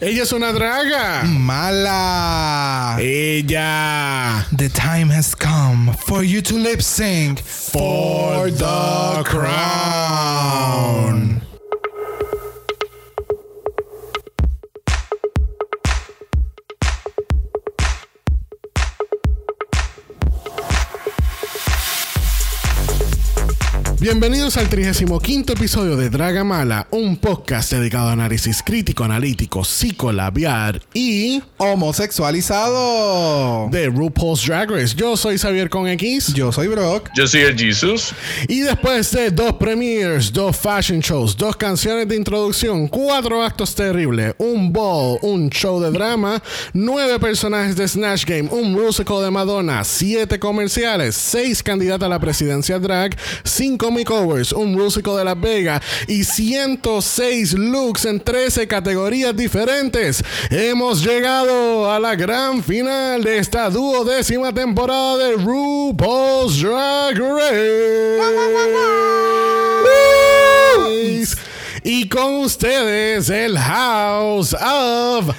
Ella es una draga. Mala. Ella. The time has come for you to lip sync For the crown. Bienvenidos al 35 episodio de Draga Mala, un podcast dedicado a análisis crítico, analítico, psicolabiar y Homosexualizado. de RuPaul's Drag Race. Yo soy Xavier con X. Yo soy Brock. Yo soy el Jesus. Y después de dos premieres, dos fashion shows, dos canciones de introducción, cuatro actos terribles, un ball, un show de drama, nueve personajes de Snatch Game, un musical de Madonna, siete comerciales, seis candidatas a la presidencia drag, cinco makeovers, un musical de Las Vegas y 106 looks en 13 categorías diferentes. Hemos llegado a la gran final de esta duodécima temporada de RuPaul's Drag Race. Y con ustedes el House of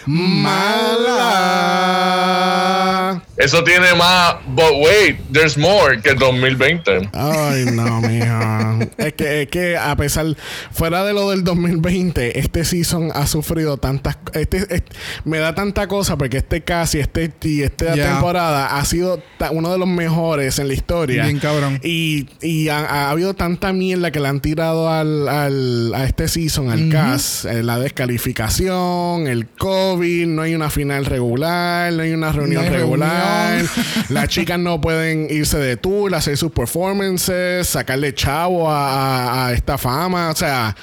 Mala. Eso tiene más. But wait, there's more que el 2020. Ay, no, mija. es, que, es que a pesar, fuera de lo del 2020, este season ha sufrido tantas. Este, este- me da tanta cosa porque este casi, este y esta temporada ha sido ta- uno de los mejores en la historia. Bien cabrón. Y, y ha, ha habido tanta mierda que le han tirado al, al- a este season, al cast. Eh, la descalificación, el COVID, no hay una final regular, no hay una reunión hay regular. reunión. Las chicas no pueden irse de tour, hacer sus performances, sacarle chavo a, a- a esta fama. O sea,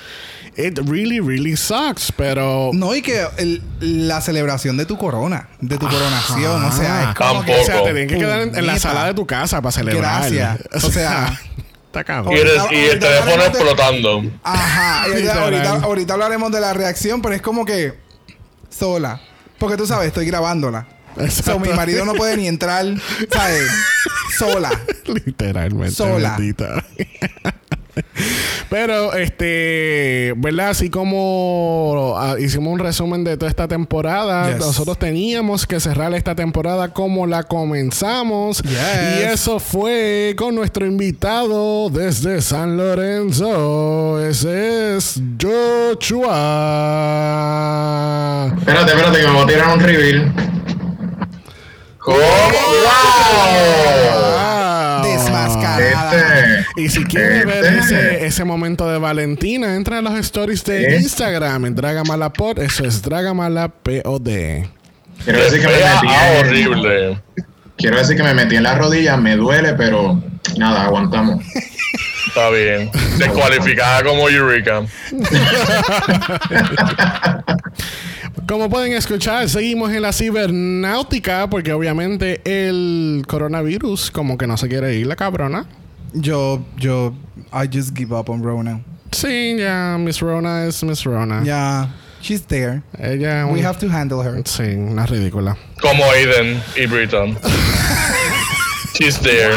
it really, really sucks. Pero. No, y que el- la celebración de tu corona, de tu coronación, o sea, es como que... O sea, te tienen que quedar en, en la sala de tu casa para celebrar. Gracias. O sea, está Y, cabrón. el, y teléfono de- explotando. Ajá, ahorita, Literal. ahorita, ahorita hablaremos de la reacción, pero es como que sola. Porque tú sabes, estoy grabándola. Exacto. So, mi marido no puede ni entrar, ¿sabes? Sola. Literalmente. Sola. Pero, este, ¿verdad? Así como ah, hicimos un resumen de toda esta temporada, Yes. nosotros teníamos que cerrar esta temporada como la comenzamos. Yes. Y eso fue con nuestro invitado desde San Lorenzo. Ese es Joshua. Espérate, espérate, que me voy a tirar un reveal. ¿Cómo? ¡Wow! Wow. Desmascarada. Este. Y si quieren ver Este. ese, ese momento de Valentina, entra a los stories de Este. Instagram en Dragamalapod. Eso es Dragamalapod. Quiero decir que me metí ah, en, horrible. Quiero decir que me metí en las rodillas, me duele, pero nada, aguantamos. Está bien. Descualificada como Eureka. Como pueden escuchar, seguimos en la cibernáutica porque obviamente el coronavirus como que no se quiere ir la cabrona. Yo, yo, I just give up on Rona. Sí, ya, Miss Rona es Miss Rona. Yeah, she's there. Ella We un- have to handle her. Sí, una ridícula. Como Aiden y Britton. She's there.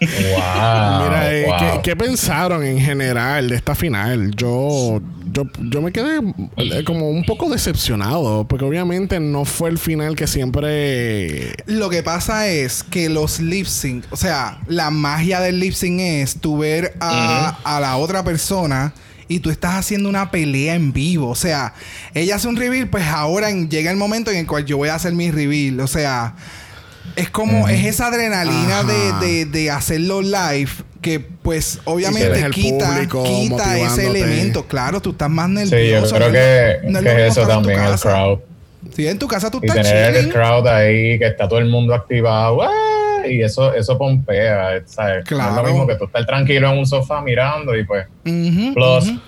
wow. Mira, eh, ¿qué, qué pensaron en general de esta final? Yo, yo, yo me quedé eh, como un poco decepcionado, porque obviamente no fue el final que siempre... Lo que pasa es que los lip sync, o sea, la magia del lip sync es tú ver a, a la otra persona y tú estás haciendo una pelea en vivo. O sea, ella hace un reveal, pues ahora en- llega el momento en el cual yo voy a hacer mi reveal. O sea, es como, es esa adrenalina de, de, de hacerlo live que pues obviamente el quita, público quita ese elemento. Claro, tú estás más nervioso. Sí, yo creo no que, no es que es eso también, el crowd. Si en tu casa tú Y estás tener el chilling. crowd ahí, que está todo el mundo activado, ¡ah! y eso, eso pompea, ¿sabes? No Claro. es lo mismo que tú estar tranquilo en un sofá mirando y pues. Ujú, Plus, ujú.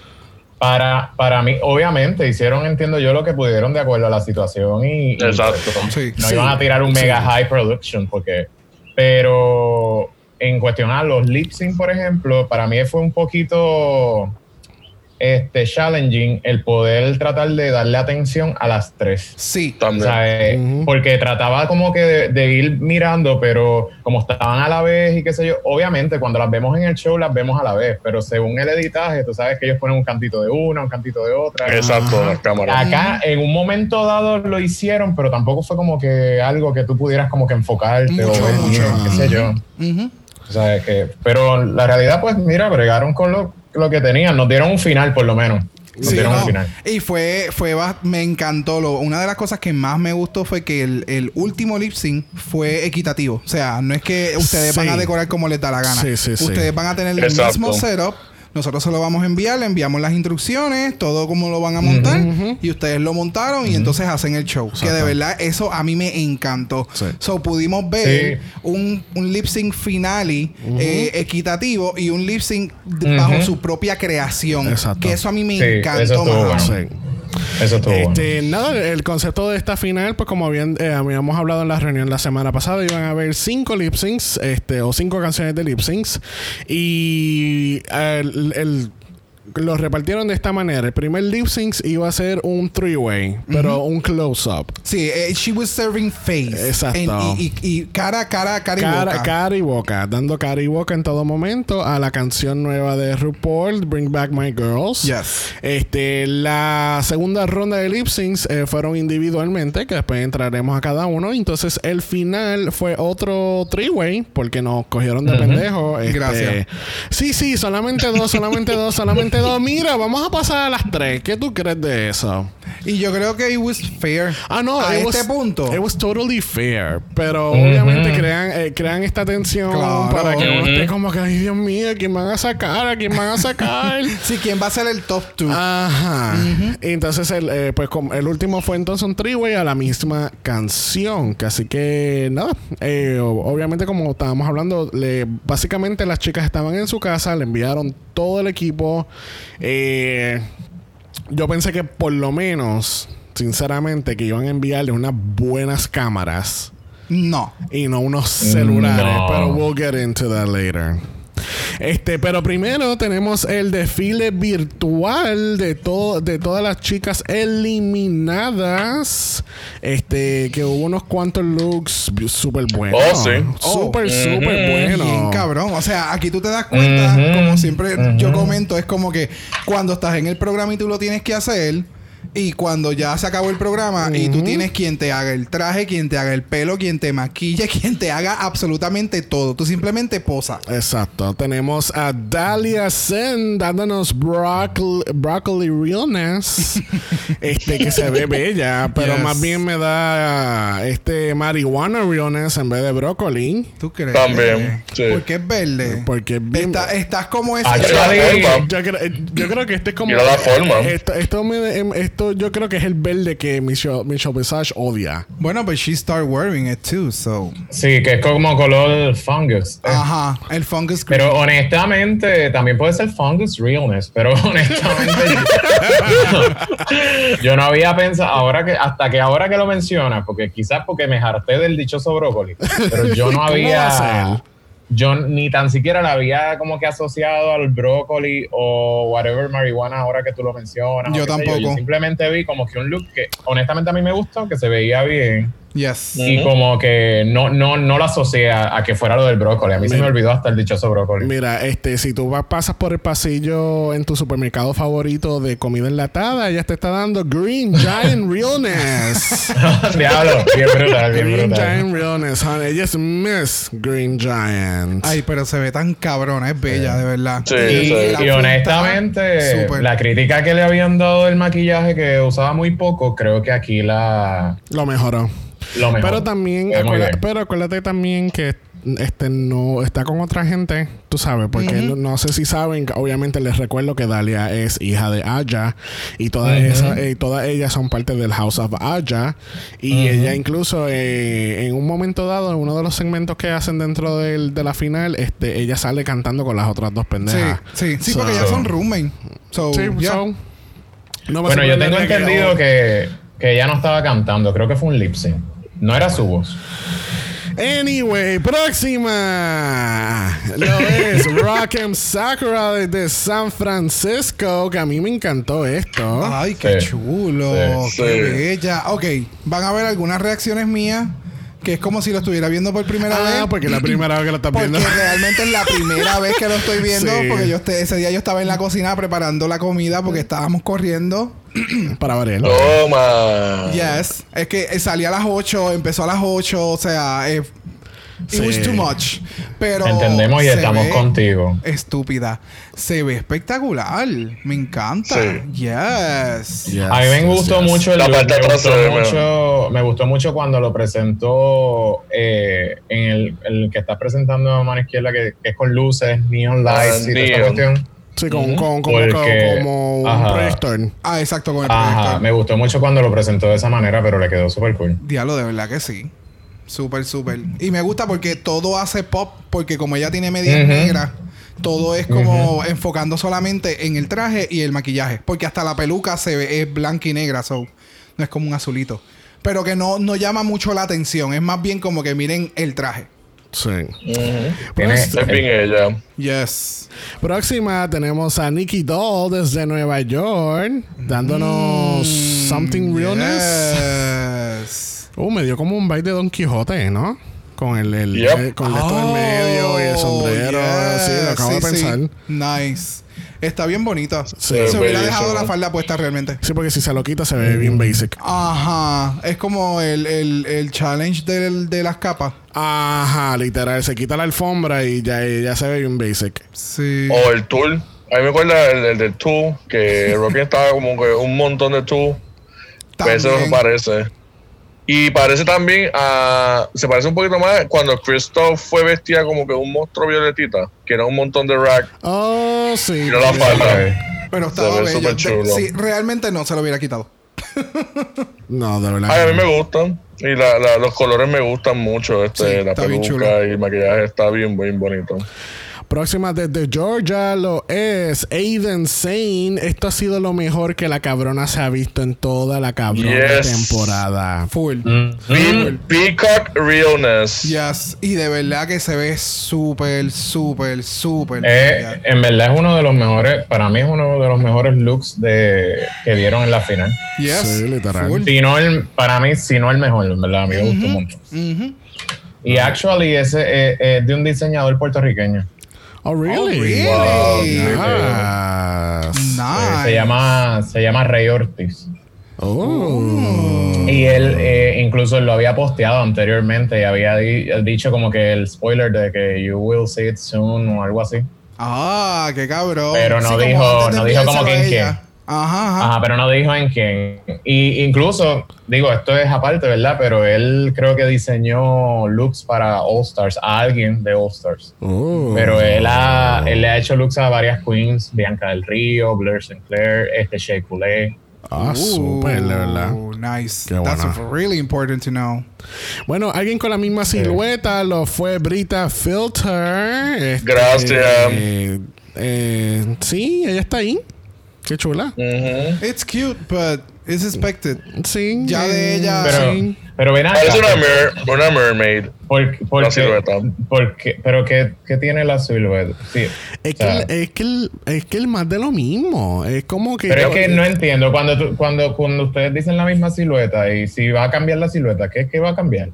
Para, para mí, obviamente, hicieron, entiendo yo, lo que pudieron de acuerdo a la situación y, y, Exacto. Sí. no Sí. iban a tirar un mega high production porque pero en cuestión a los lip sync por ejemplo para mí fue un poquito este, challenging el poder tratar de darle atención a las tres. Sí. O También. sea, eh. Porque trataba como que de, de ir mirando, pero como estaban a la vez y qué sé yo, obviamente cuando las vemos en el show las vemos a la vez, pero según el editaje, tú sabes que ellos ponen un cantito de una, un cantito de otra. Exacto, las cámaras. Acá en un momento dado lo hicieron, pero tampoco fue como que algo que tú pudieras como que enfocarte Mucho, o ver qué sé yo. Ujú. O sea, que, pero la realidad, pues mira, bregaron con lo, lo que tenían, nos dieron un final por lo menos. Nos Sí, dieron no. un final. Y fue, fue me encantó. Lo, una de las cosas que más me gustó fue que el, el último lip sync fue equitativo. O sea, no es que ustedes Sí. van a decorar como les da la gana. Sí, sí, sí. ustedes van a tener el mismo setup. Nosotros se lo vamos a enviar, le enviamos las instrucciones, todo como lo van a montar. Y ustedes lo montaron y entonces hacen el show. Que de verdad eso a mí me encantó. Sí. So pudimos ver Sí. un, un lip sync finale eh, equitativo y un lip sync bajo su propia creación. Exacto. Que eso a mí me Sí, encantó. eso bueno. Eso estuvo. Este, nada, el concepto de esta final, pues como eh, habíamos hablado en la reunión la semana pasada, iban a haber cinco lip syncs, este, o cinco canciones de lip syncs. Y el- los repartieron de esta manera. El primer lip sync iba a ser un three-way, pero un close-up. Sí, eh, she was serving face. Exacto. En- y, y- y cara, cara, cara y Cara, boca. cara y boca, dando cara y boca en todo momento a la canción nueva de RuPaul, Bring Back My Girls. Yes. Este, la segunda ronda de lip syncs eh, fueron individualmente, que después entraremos a cada uno. Entonces, el final fue otro three-way, porque nos cogieron de pendejo. Este, Gracias. Sí, sí, solamente dos, solamente dos, solamente dos. Mira, vamos a pasar a las tres. ¿Qué tú crees de eso? Y yo creo que it was fair. Ah, no, a este was- punto. It was totally fair. Pero obviamente crean, eh, crean esta tensión Claro. para que uno esté como que, ay, Dios mío, ¿a quién van a sacar? ¿A quién van a sacar? Sí, ¿quién va a ser el top 2? Ajá. Y entonces, el, eh, pues el último fue entonces un three-way a la misma canción. Que así que, nada. eh, obviamente, como estábamos hablando, le, básicamente las chicas estaban en su casa, le enviaron todo el equipo. Eh, yo pensé que por lo menos, sinceramente, que iban a enviarle unas buenas cámaras no. y no unos celulares. No. Pero we'll get into that later. Este, pero primero tenemos el desfile virtual de todo, de todas las chicas eliminadas. Este, que hubo unos cuantos looks súper buenos. Oh, sí. Súper, Oh. súper bueno. Bien cabrón. O sea, aquí tú te das cuenta, como siempre yo comento, es como que cuando estás en el programa y tú lo tienes que hacer. Y cuando ya se acabó el programa y tú tienes quien te haga el traje, quien te haga el pelo, quien te maquille, quien te haga absolutamente todo. Tú simplemente posa. Exacto. Tenemos a Dalia Sen dándonos broccoli, broccoli realness. este que se ve bella, pero Yes. más bien me da este marihuana realness en vez de brócoli. ¿Tú crees? También, sí. Porque es verde. Porque es bien. Está- estás como ese. Actually, forma. yo, creo, yo creo que este es como. Mira la forma. Esto, esto, me- em, esto yo creo que es el verde que Michelle, Michelle Visage odia. Bueno, but she started wearing it too, so. Sí, que es como color fungus. Eh, Ajá, el fungus green. Pero honestamente, también puede ser fungus realness, pero honestamente yo, yo no había pensado, ahora que, hasta que ahora que lo mencionas, porque quizás porque me harté del dichoso brócoli, pero yo no ¿Cómo va a había, ser? Yo ni tan siquiera la había como que asociado al brócoli o whatever marihuana ahora que tú lo mencionas. Yo tampoco. Yo simplemente vi como que un look que honestamente a mí me gustó, que se veía bien. Yes. Y como que no, no, no lo asocié a, a que fuera lo del brócoli. A mí se me olvidó hasta el dichoso brócoli. Mira, este, si tú vas, pasas por el pasillo en tu supermercado favorito de comida enlatada, ella te está dando Green Giant Realness. Diablo, bien brutal, bien Green brutal. Giant Realness, honey. Ella es Miss Green Giant. Ay, pero se ve tan cabrona, es bella, de verdad. Sí, Y, sí. honestamente, la crítica que le habían dado del maquillaje que usaba muy poco, creo que aquí la Lo mejoró. Lo mejor. Pero también, acuérdate, pero acuérdate también que este no está con otra gente, tú sabes, porque no, no sé si saben, que obviamente les recuerdo que Dalia es hija de Aya y todas esas, eh, todas ellas son parte del House of Aya y ella incluso eh, en un momento dado, en uno de los segmentos que hacen dentro del- de la final, este, ella sale cantando con las otras dos Sí, pendejas. sí, sí, So- porque ya son roommate. So, Sí, yeah. so, no me Bueno, yo tengo entendido que, que ella no estaba cantando, creo que fue un lip sync. No era su voz. Anyway, próxima. Lo es Rock'em Sakura desde San Francisco. Que a mí me encantó esto. Ay, qué Sí. chulo. Sí, qué sí. bella. Ok, van a ver algunas reacciones mías que es como si lo estuviera viendo por primera Ah, vez. porque es la primera vez que lo estás Porque viendo. realmente es la primera vez que lo estoy viendo. Sí. Porque yo ese día yo estaba en la cocina preparando la comida porque estábamos corriendo. Para variarlo. Toma. Yes. Es que eh, salía a las 8, empezó a las 8, o sea, eh, it was too much. Pero Entendemos y se estamos ve contigo. Estúpida. Se ve espectacular. Me encanta. Sí. Yes. Yes, A mí me yes, gustó yes. mucho el La parte me gustó mucho, me gustó mucho cuando lo presentó eh, en el, el que está presentando a mano izquierda que, que es con luces, neon lights y toda esta cuestión. Sí, con, con, como, Porque- como un proyector. Ah, exacto, con el Ajá, proyector. me gustó mucho cuando lo presentó de esa manera, pero le quedó súper cool. Diablo, de verdad que sí. Súper, súper. Y me gusta porque todo hace pop, porque como ella tiene medias Ujú. negras, todo es como enfocando solamente en el traje y el maquillaje. Porque hasta la peluca se ve, es blanca y negra, so no es como un azulito. Pero que no, no llama mucho la atención, es más bien como que miren el traje. Sí. Ujú. Tiene- Es bien ella. Yes. Próxima tenemos a Nicky Doll desde Nueva York dándonos Something Realness. Yes. Uh, me dio como un baile de Don Quijote, ¿no? Con el, el Yep. eh, con esto en medio y el sombrero. Oh, yes. Sí, lo acabo Sí, de pensar. sí. Nice. Está bien bonita. Sí. Se hubiera Bellísimo. dejado la falda puesta realmente. Sí, porque si se lo quita se ve bien basic. Ajá. Es como el, el, el challenge del- de las capas. Ajá, literal. Se quita la alfombra y ya, ya se ve bien basic. Sí. O el tour. A mí me acuerda el, el del tour, que Rocky estaba como que un montón de tour. Pues eso También. parece. Y parece también a. Se parece un poquito más cuando Christoph fue vestida como que un monstruo violetita, que era un montón de rack. Oh, sí. Y no la falda. Pero estaba bello. chulo. Sí, realmente no se lo hubiera quitado. No, de verdad. Ay, a mí me gustan. Y la, la- los colores me gustan mucho. Este, Sí, la está bien chulo. peluca y el maquillaje está bien, bien bonito. Próxima desde Georgia lo es Aiden Sane. Esto ha sido lo mejor que la cabrona se ha visto en toda la cabrona Yes. temporada. Full. Pe- Peacock Realness. Yes. Y de verdad que se ve súper, súper, súper. Eh, en verdad es uno de los mejores, para mí es uno de los mejores looks de, que dieron en la final. Yes. sí, literal. Full. Si no el, para mí, si no el mejor, en verdad, a mí me gustó mucho. Ujú. Y actually ese eh, es de un diseñador puertorriqueño. Oh, really? Oh, really? Wow, sí. Nice. Eh, Nice. se llama se llama Rey Ortiz. Oh. Y él eh, incluso lo había posteado anteriormente y había di- dicho como que el spoiler de que you will see it soon o algo así. Ah, qué cabrón. Pero no dijo- no dijo como en ella. Ajá, ajá. Ajá, pero no dijo en quién. Y incluso, digo, esto es aparte, ¿verdad? Pero él creo que diseñó looks para All Stars, a alguien de All Stars. Oh. Pero él, ha- él le ha hecho looks a varias queens, Bianca del Río, Blair Sinclair, este Shea Coulee. Ah, súper, de verdad. Nice. Qué That's buena. really important to know. Bueno, alguien con la misma silueta lo fue Brita Filter. Este, Gracias. eh, eh, sí, ella está ahí. Qué chula. Ujú. It's cute, but it's expected. Sí. Ya de ella- Pero, sí. pero ven acá. Parece una, mer- una mermaid. ¿Por, por La qué- silueta. por qué- pero ¿qué, qué tiene la silueta? Sí. Es, o sea, que, el- es, que el, es que el más de lo mismo. Es como que. pero es que no entiendo. Cuando, tú- cuando, cuando ustedes dicen la misma silueta y si va a cambiar la silueta, ¿qué, qué va a cambiar?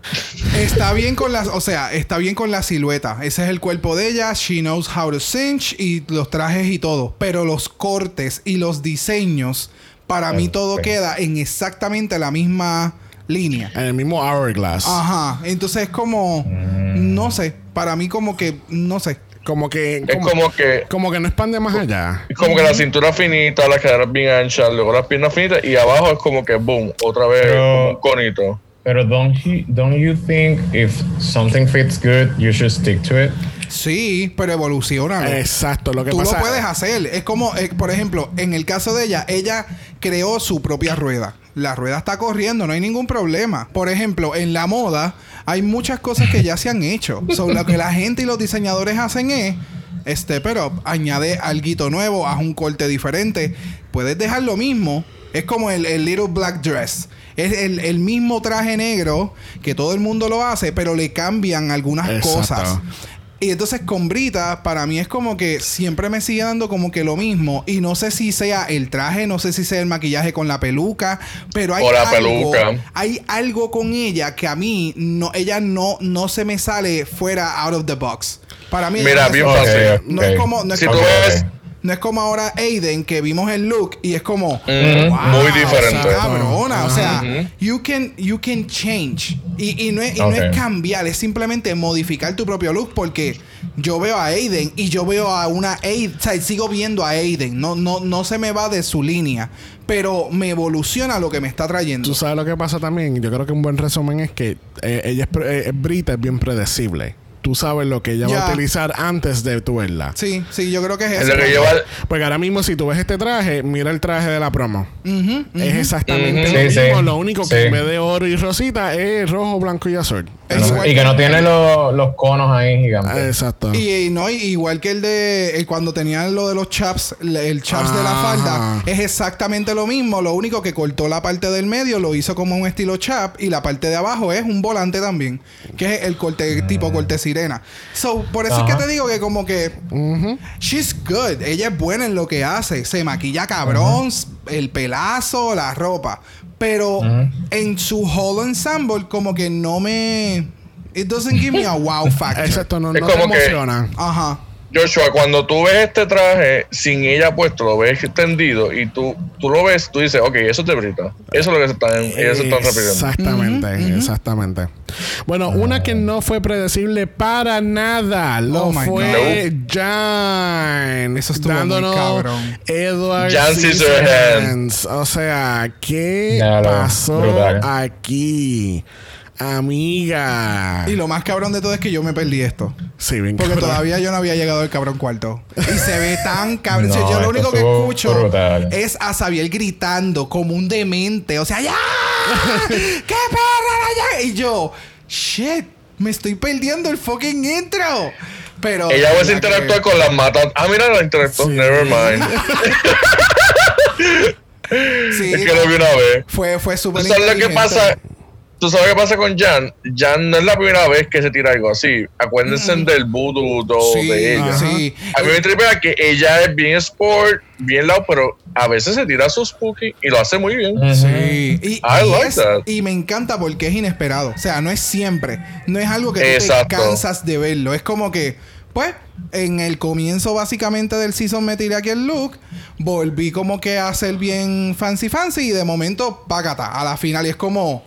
Está bien con las, o sea, está bien con la silueta. Ese es el cuerpo de ella. She knows how to cinch y los trajes y todo. Pero los cortes y los diseños, para mí todo queda en exactamente la misma línea. En el mismo Hourglass. Ajá. Entonces es como, no sé. Para mí como que, no sé. Como que. Es como que como que no expande más allá. Es como que la cintura finita, las caderas bien anchas, luego las piernas finitas y abajo es como que boom, otra vez Pero- un conito. Pero don't you, don't you think if something fits good, you should stick to it? Sí, pero evoluciona. Exacto. Lo que Tú pasa. lo puedes hacer. Es como, eh, por ejemplo, en el caso de ella, ella creó su propia rueda. La rueda está corriendo, no hay ningún problema. Por ejemplo, en la moda hay muchas cosas que ya se han hecho. Sobre lo que la gente y los diseñadores hacen es, este, pero añade algo nuevo, haz un corte diferente. Puedes dejar lo mismo, Es como el, el Little Black Dress. Es el, el mismo traje negro que todo el mundo lo hace, pero le cambian algunas Exacto. cosas. Y entonces con Brita, para mí es como que siempre me sigue dando como que lo mismo. Y no sé si sea el traje, no sé si sea el maquillaje con la peluca, pero hay O la algo, peluca. hay algo con ella que a mí no, ella no, no se me sale fuera out of the box. Para mí Mira, no bien es- fácil. Ok, no es como, no es Si como, tú ves- no es como ahora Aiden que vimos el look y es como Mm, muy diferente. cabrona, o sea, you can you can change y, y no es, y no Ok. es cambiar, es simplemente modificar tu propio look porque yo veo a Aiden y yo veo a una Aiden, o sea, sigo viendo a Aiden, no no no se me va de su línea, pero me evoluciona lo que me está trayendo. Tú sabes lo que pasa también. Yo creo que un buen resumen es que eh, ella es, pre- eh, Brita es bien predecible. Tú sabes lo que ella va a utilizar antes de tu verla. Sí, sí, yo creo que es Es eso. lo que. Porque ahora mismo, si tú ves este traje, mira el traje de la promo. Es exactamente lo Sí, mismo. sí. Lo único que Sí. en vez de oro y rosita es rojo, blanco y azul. Y que no tiene los, los conos ahí gigantes. Ah, Exacto. Y, y no, y- igual que el de el cuando tenían lo de los chaps, el chaps de la Ajá. falda, es exactamente lo mismo. Lo único que cortó la parte del medio, lo hizo como un estilo chap, y la parte de abajo es un volante también, que es el corte tipo corte sirena. So, por eso es que te digo que como que she's good, ella es buena en lo que hace, se maquilla cabrón, el pelazo, la ropa, pero en su whole ensemble como que no me it doesn't give me a wow factor. Exacto, no, no te emociona. Ajá. Joshua, cuando tú ves este traje sin ella puesto, lo ves extendido y tú, tú lo ves, tú dices, ok, eso es de Brita. Eso es lo que se están, ellas se están repitiendo. Exactamente, exactamente. Bueno, una que no fue predecible para nada lo Oh fue Jan. Eso estuvo muy dándonos cabrón. Edward Jan Scissorhands. O sea, ¿qué pasó brutal. aquí? Amiga. Y lo más cabrón de todo es que yo me perdí esto. Sí, bien Porque cabrón. todavía yo no había llegado al cabrón cuarto. Y se ve tan cabrón. O sea, No, yo lo único que escucho brutal. es a Xavier gritando como un demente. O sea, ¡ya! ¡Qué perra! ya! Y yo, shit, me estoy perdiendo el fucking intro. Pero. Ella va a interactuar que- con las matas. Ah, mira, la interactuó. Sí. Never mind. Sí, es que lo vi una vez. fue, fue ¿Tú súper sabes lo que pasa? ¿Tú sabes qué pasa con Jan? Jan no es la primera vez que se tira algo así. Acuérdense del voodoo Sí, de ella. Sí. A mí me tripea que ella es bien sport, bien loud, pero a veces se tira su spooky y lo hace muy bien. Sí. Y, I y like es- that. y me encanta porque es inesperado. O sea, no es siempre. No es algo que tú te cansas de verlo. Es como que, pues, en el comienzo básicamente del season me tiré aquí el look. Volví como que a hacer bien fancy fancy. Y de momento, págata. A la final. Y es como,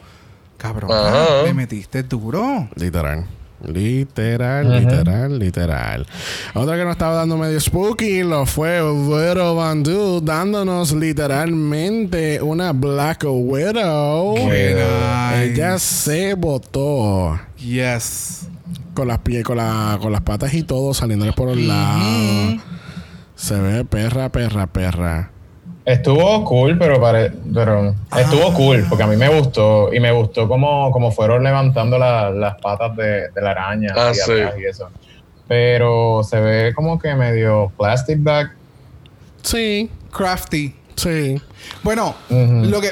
cabrón, Ajá. me metiste duro. Literal. Literal, literal, literal. Otra que nos estaba dando medio spooky lo fue Widow Van Du dándonos literalmente una Black Widow. Qué nice. Ella se botó Yes. con las pies, con, la, con las patas y todo saliéndole por los lados. Se ve perra, perra, perra. Estuvo cool, pero, pare- pero estuvo cool, porque a mí me gustó y me gustó cómo, cómo fueron levantando la- las patas de, de la araña Ah, sí. y eso. Pero se ve como que medio plastic bag. Sí, Crafty. sí. Bueno, lo que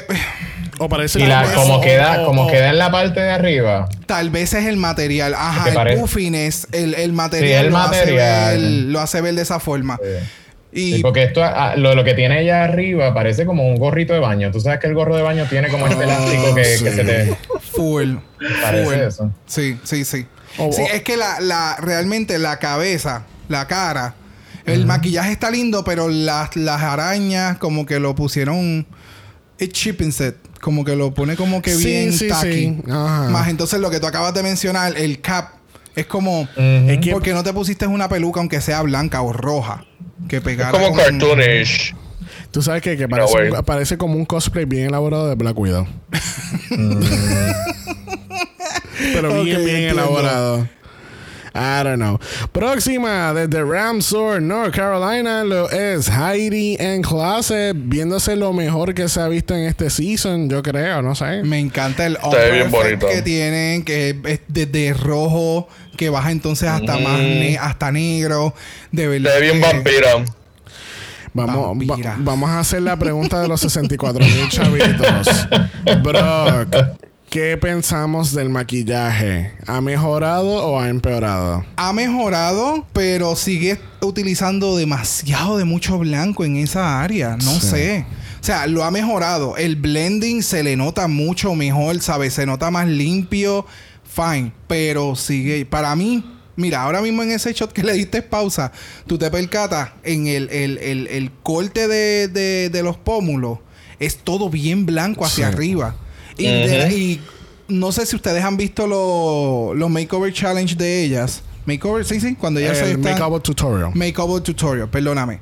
O parece Y la, como o- queda, o- como o- queda en la parte de arriba. tal vez es el material. Ajá, ¿Te el parece? puffiness, el, el material, Sí, el lo, material. Hace ver, lo hace ver de esa forma. Sí. Y Sí, porque esto, ah, lo, lo que tiene ella arriba parece como un gorrito de baño. Tú sabes que el gorro de baño tiene como este Ah, elástico que, sí. que se te full. parece full. eso. Sí, sí, sí. O- sí, o- es que la, la, realmente la cabeza, la cara, el maquillaje está lindo, pero las, las arañas como que lo pusieron it chipping set. Como que lo pone como que Sí, bien sí, tacky. Más entonces lo que tú acabas de mencionar, el cap, es como... Ujú. Es que- ¿Por qué no te pusiste una peluca aunque sea blanca o roja? Que Es pegara como con- cartoonish. Tú sabes que, que No, parece, parece como un cosplay bien elaborado de Black Widow. Pero bien, bien entiendo. elaborado. I don't know. Próxima, desde Ramsor, North Carolina, lo es Heidi en Closet, viéndose lo mejor que se ha visto en este season, yo creo, no sé. Me encanta el bonito. que tienen, que es desde rojo, que baja entonces hasta más ne- hasta negro. De verdad. Se ve bien vampira. Vamos, va- vamos a hacer la pregunta de los 64 mil chavitos. Brock, ¿qué pensamos del maquillaje? ¿Ha mejorado o ha empeorado? Ha mejorado, pero sigue utilizando demasiado de mucho blanco en esa área. No Sí. sé. O sea, lo ha mejorado. El blending se le nota mucho mejor, ¿sabes? Se nota más limpio. Fine. Pero sigue. Para mí, mira, ahora mismo en ese shot que le diste pausa, tú te percatas en el, el- el- el corte de, de- de los pómulos. Es todo bien blanco hacia Sí. arriba. Y, de- y no sé si ustedes han visto lo- los makeover challenge de ellas. Makeover, sí, sí, cuando ellas El están- Makeover Tutorial. Makeover tutorial, perdóname.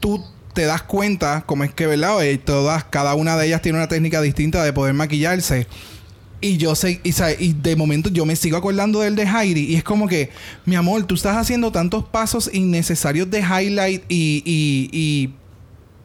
Tú te das cuenta cómo es que, ¿verdad? Eh, todas, cada una de ellas tiene una técnica distinta de poder maquillarse. Y yo sé, y, y de momento yo me sigo acordando del de Heidi. Y es como que, mi amor, tú estás haciendo tantos pasos innecesarios de highlight y, y, y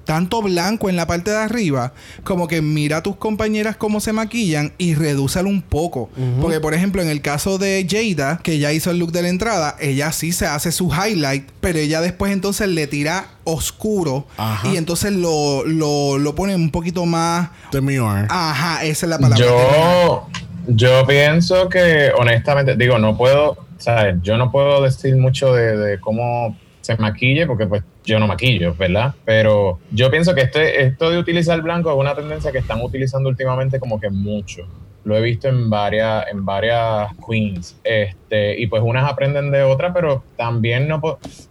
tanto blanco en la parte de arriba, como que mira a tus compañeras cómo se maquillan y redúcelo un poco. Porque, por ejemplo, en el caso de Jada, que ya hizo el look de la entrada, ella sí se hace su highlight, pero ella después entonces le tira oscuro Ajá. y entonces lo, lo, lo pone un poquito más... Demure. Ajá, esa es la palabra. Yo, yo pienso que, honestamente, digo, no puedo, ¿sabes? Yo no puedo decir mucho de, de cómo se maquille, porque pues yo no maquillo, ¿verdad? Pero yo pienso que este, esto de utilizar blanco es una tendencia que están utilizando últimamente como que mucho. Lo he visto en varias, en varias queens. Este, y pues unas aprenden de otras, pero también no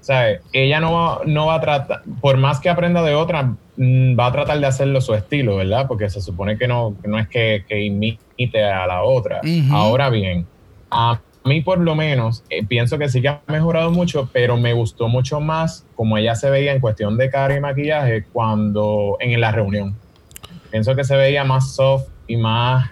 ¿sabes? Ella no va, no va a tratar, por más que aprenda de otra, mm, va a tratar de hacerlo su estilo, ¿verdad? Porque se supone que no, no es que, que imite a la otra. Ahora bien, a mí por lo menos eh, pienso que sí que ha mejorado mucho, pero me gustó mucho más como ella se veía en cuestión de cara y maquillaje cuando en la reunión. Pienso que se veía más soft y más,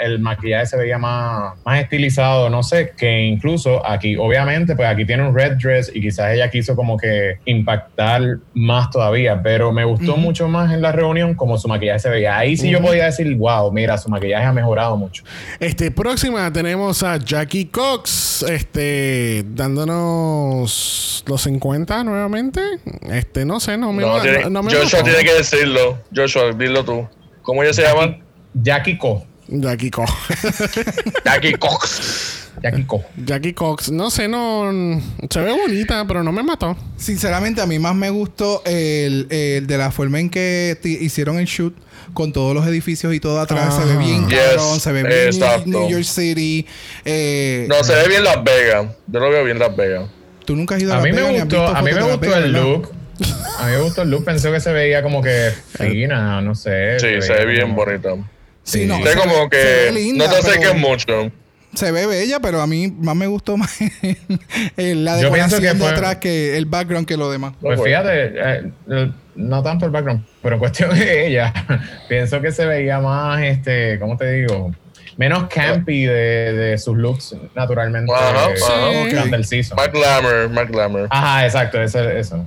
el maquillaje se veía más, más estilizado, no sé, que incluso aquí, obviamente, pues aquí tiene un red dress y quizás ella quiso como que impactar más todavía, pero me gustó mucho más en la reunión como su maquillaje se veía. Ahí sí yo podía decir, wow, mira, su maquillaje ha mejorado mucho. Este, próxima tenemos a Jackie Cox, este, dándonos los 50 nuevamente. Este, no sé, no me, No, ma- tiene- no- no me Joshua tiene que decirlo. Joshua, dilo tú. ¿Cómo ella se llama? Jackie Co. Jackie Cox. Jackie Cox. Jackie Co. Jackie Cox, no sé, no. Se ve bonita, pero no me mató. Sinceramente, a mí más me gustó el, el de la forma en que hicieron el shoot con todos los edificios y todo atrás. Se ve bien Yes, cabrón, se ve bien New- exacto. New York City. Eh, No, se ve bien Las Vegas. Yo lo veo bien Las Vegas. Tú nunca has ido a, A Las mí me Vegas gustó, a mí me gustó el look. A mí me gustó el look, pensé que se veía como que fina, no sé. Sí, se ve bien como- bonita. Sí, no, Se ve como se que ve linda, no te pero acerques mucho. Se ve bella, pero a mí más me gustó más la Yo pienso decoración que de fue- atrás que el background que lo demás. Pues No, fíjate, eh, eh, no tanto el background, pero en cuestión de ella, pienso que se veía más, este, ¿cómo te digo? Menos campy de, de sus looks naturalmente Ajá, eh, el season. Mark Glamour, Mark Glamour. Ajá, exacto, eso. eso.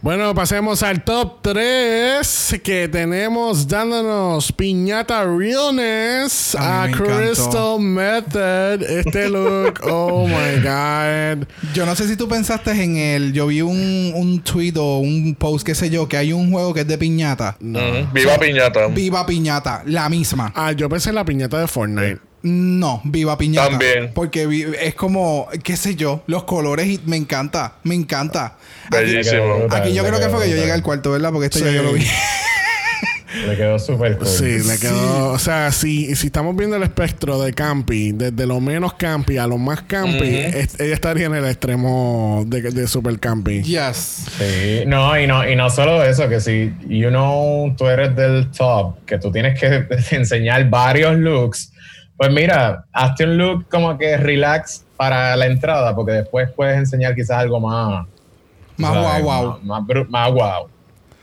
Bueno, pasemos al top 3 que tenemos dándonos piñata realness A encantó. Crystal Method. Este look, oh my god. Yo no sé si tú pensaste en el. Yo vi un, un tweet o un post, qué sé yo, que hay un juego que es de piñata. Ujú. Viva Piñata. Viva Piñata, la misma. Ah, yo pensé en la piñata de Fortnite. No, Viva Piñata. También. Porque vi- es como, qué sé yo, los colores y me encanta, me encanta. Aquí, Bellísimo. aquí yo creo que fue que yo llegué al cuarto, ¿verdad? Porque esto ya yo lo vi. Le quedó súper cool. Sí, le quedó. O sea, si, si estamos viendo el espectro de campi, desde lo menos campi a lo más campi, es- ella estaría en el extremo de, de super campi. Yes. Sí, no, y no, y no solo eso, que si, you know, tú eres del top, que tú tienes que enseñar varios looks, pues mira, hazte un look como que relax para la entrada, porque después puedes enseñar quizás algo más... Más ¿sabes? guau guau. Más, más, más guau.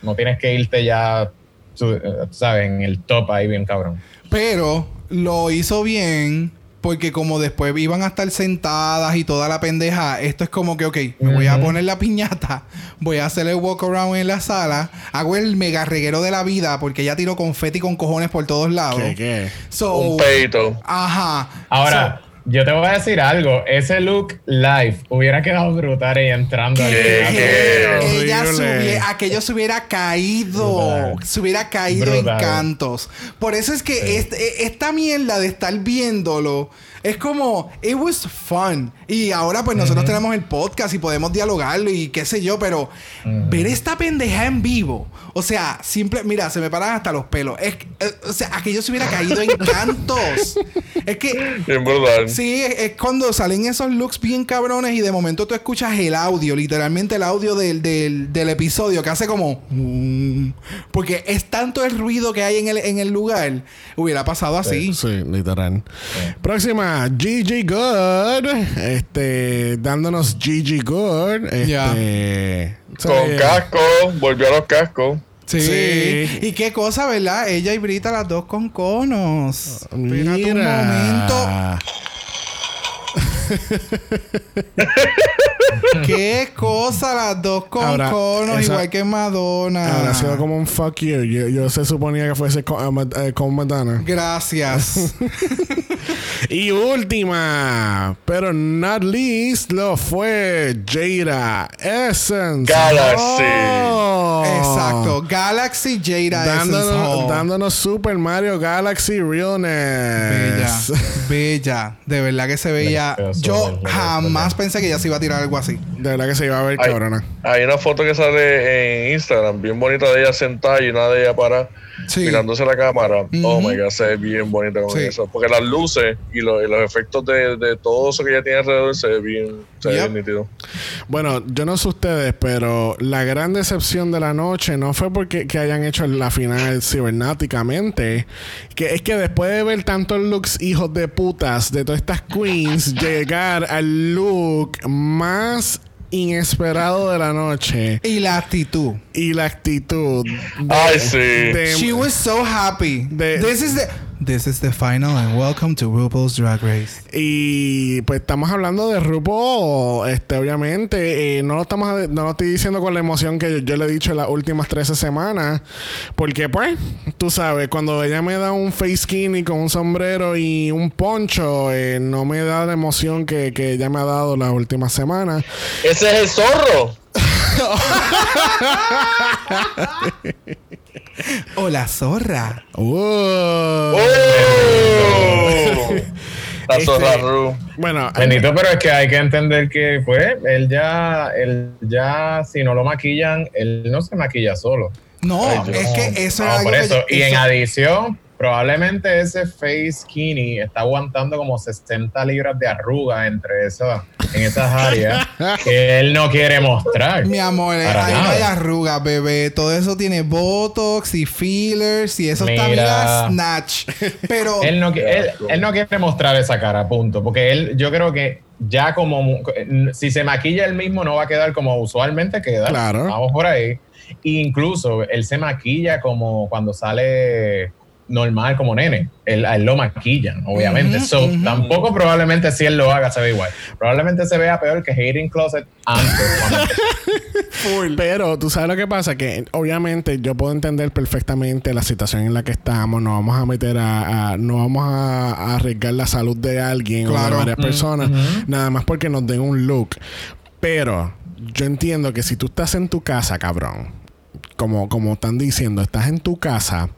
No tienes que irte ya, eh, tú sabes, en el top ahí bien cabrón. Pero lo hizo bien porque como después iban a estar sentadas y toda la pendeja, esto es como que, ok, me voy a poner la piñata, voy a hacer el walk around en la sala, hago el mega reguero de la vida porque ya tiró confeti con cojones por todos lados. ¿Qué, qué? So, Un peito. Ajá. Ahora, yo te voy a decir algo. Ese look live hubiera quedado brutal y entrando ahí. ¿Qué? Eh, Ella Horrible. se hubiera- aquello se hubiera caído, Brutal. se hubiera caído Brutal. en cantos. Por eso es que este- esta mierda de estar viéndolo es como, it was fun. Y ahora pues nosotros tenemos el podcast y podemos dialogarlo y qué sé yo, pero ver esta pendeja en vivo, o sea, simple, mira, se me paran hasta los pelos. Es, que, eh, o sea, aquello se hubiera caído en cantos. es que Bien brutal. Sí, es, es cuando salen esos looks bien cabrones y de momento tú escuchas el audio, literalmente el audio del, del, del episodio que hace como... mm, porque es tanto el ruido que hay en el, en el lugar. Hubiera pasado así. Sí, literal. Próxima, Gigi Good. Este, dándonos Gigi Good. Este, Ya. Con casco, volvió a los cascos. Sí. Sí. Y qué cosa, ¿verdad? Ella y Brita las dos con conos. Espérate un Mira. momento. Qué cosa las dos con Ahora, conos, esa- igual que Madonna. Habrá sido como un fuck you. Yo, yo se suponía que fuese con, eh, eh, con Madonna. Gracias. Y última, pero not least, lo fue Jada Essence. Galaxy. Oh. Exacto. Galaxy Jada Essence Dándonos, Hall. dándonos Super Mario Galaxy Bella. Realness. Bella. De verdad que se veía. Yo jamás pensé que ella se iba a tirar algo así. De verdad que se iba a ver Hay, cabrona. hay una foto que sale en Instagram, bien bonita de ella sentada y una de ella para Sí. mirándose la cámara. Oh my god, se ve bien bonita con Sí. eso. Porque las luces y, lo- y los efectos de, de todo eso que ella tiene alrededor se ve bien, se ve Yep. bien nítido. Bueno, yo no sé ustedes, pero la gran decepción de la noche no fue porque que hayan hecho la final cibernáticamente, que es que después de ver tantos looks hijos de putas de todas estas queens, llegar al look más inesperado de la noche Y la actitud. y la actitud de, Ay, sí. de- She was so happy. de- this is the This is the final and welcome to RuPaul's Drag Race. Y pues estamos hablando de RuPaul, este, obviamente. eh, no lo estamos no lo estoy diciendo con la emoción que yo, yo le he dicho en las últimas 13 semanas. Porque, pues, tú sabes, cuando ella me da un face skinny con un sombrero y un poncho, eh, no me da la emoción que, que ella me ha dado las últimas semanas. Ese es el zorro. O la zorra. ¡Oh! La zorra Este- Ru. Bueno, Bendito, pero es que hay que entender que, pues, él ya, él ya, si no lo maquillan, él no se maquilla solo. No, Ay, es que eso No, es algo por eso. y en adición, probablemente ese face skinny está aguantando como 60 libras de arruga entre esas, en esas áreas que él no quiere mostrar. Mi amor, Para ahí no hay arrugas, bebé. Todo eso tiene botox y fillers y eso está Mira. mira snatch. Pero Él no, qui- él, él no quiere mostrar esa cara, punto. Porque él, yo creo que ya como si se maquilla él mismo, no va a quedar como usualmente queda. Claro. Vamos por ahí. Incluso él se maquilla como cuando sale normal como nene. Él, a él lo maquillan, obviamente. So. Tampoco probablemente si él lo haga se ve igual. Probablemente se vea peor que Hating Closet antes. Pero tú sabes lo que pasa, que obviamente yo puedo entender perfectamente la situación en la que estamos. No vamos a meter a, a- no vamos a, a arriesgar la salud de alguien o de varias personas, nada más porque nos den un look. Pero yo entiendo que si tú estás en tu casa, cabrón, como, como están diciendo, estás en tu casa.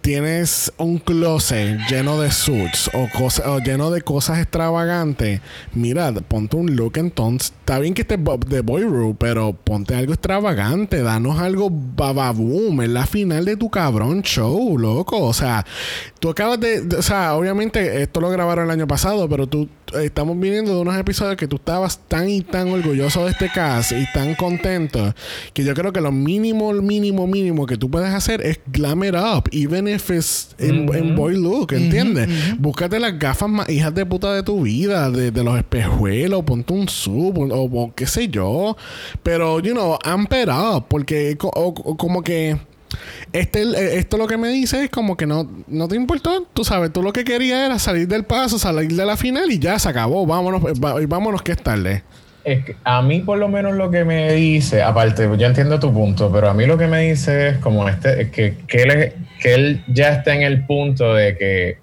Tienes un closet lleno de suits o, cosas, o lleno de cosas extravagantes. Mira, ponte un look entonces. Está bien que estés de Boy Ru, pero ponte algo extravagante. Danos algo bababoom. Es la final de tu cabrón show, loco. O sea, tú acabas de. de- o sea, obviamente esto lo grabaron el año pasado, pero tú. eh, Estamos viniendo de unos episodios que tú estabas tan y tan orgulloso de este cast y tan contento que yo creo que lo mínimo, mínimo, mínimo que tú puedes hacer es glam it up, even en, en boy look, ¿entiendes? Búscate las gafas más hijas de puta de tu vida, de, de los espejuelos, ponte un sub o, o qué sé yo. Pero, you know, amp it up, porque o- o como que. Este, eh, esto lo que me dice es como que no, no te importó, tú sabes, tú lo que querías era salir del paso, salir de la final y ya se acabó, vámonos, va- vámonos que es tarde. Es que a mí por lo menos lo que me dice, aparte, yo entiendo tu punto, pero a mí lo que me dice es como este, es que, que, él, que él ya está en el punto de que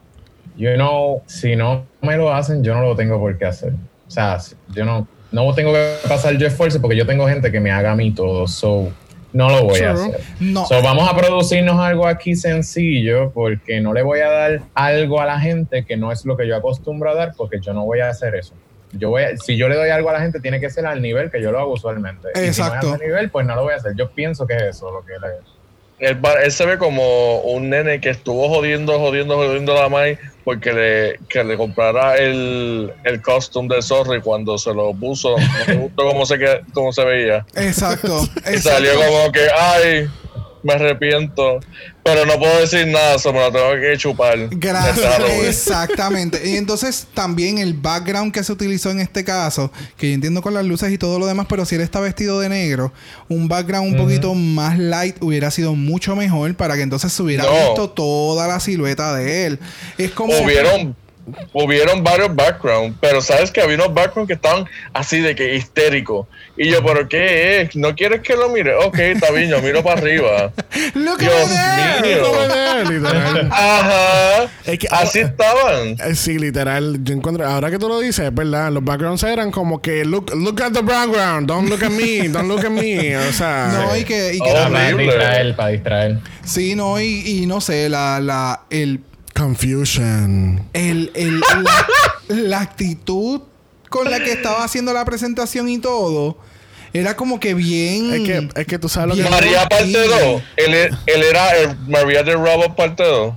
you know, si no me lo hacen, yo no lo tengo por qué hacer. O sea, yo no, no tengo que pasar yo esfuerzo porque yo tengo gente que me haga a mí todo. So, no lo voy a hacer. No. So, vamos a producirnos algo aquí sencillo porque no le voy a dar algo a la gente que no es lo que yo acostumbro a dar porque yo no voy a hacer eso. Yo voy a- si yo le doy algo a la gente tiene que ser al nivel que yo lo hago usualmente. Y si Exacto. no es a ese nivel, pues no lo voy a hacer. Yo pienso que es eso lo que le Él, va- él se ve como un nene que estuvo jodiendo, jodiendo, jodiendo a la Mai porque le, que le comprara el, el costume de Zorro y cuando se lo puso, no le gustó cómo se, cómo se veía. Exacto. Y exacto. salió como que, ay, me arrepiento. Pero no puedo decir nada, solo me lo tengo que chupar. Gracias, exactamente. Y entonces también el background que se utilizó en este caso, que yo entiendo con las luces y todo lo demás, pero si él está vestido de negro, un background un poquito más light hubiera sido mucho mejor para que entonces se hubiera No. visto toda la silueta de él. Es como... Hubieron, hubieron varios backgrounds, pero sabes que había unos backgrounds que estaban así de que histéricos. Y yo, ¿pero qué es? ¿No quieres que lo mire? Ok, está bien, yo miro para arriba. Look Dios mío. Ajá. Es que- así estaban. Eh, Sí, literal. Yo encuentro, ahora que tú lo dices, es verdad. Los backgrounds eran como que look, look at the background, don't look at me, don't look at me. O sea, No, y que... y que- Oh, para Horrible. distraer, para distraer. sí, no, y, y no sé, la, la, el confusion. el, el- la, la actitud con la que estaba haciendo la presentación y todo era como que bien Es que, es que tú sabes lo que. María parte horrible. 2. Él, e- él era el María de Robot parte 2.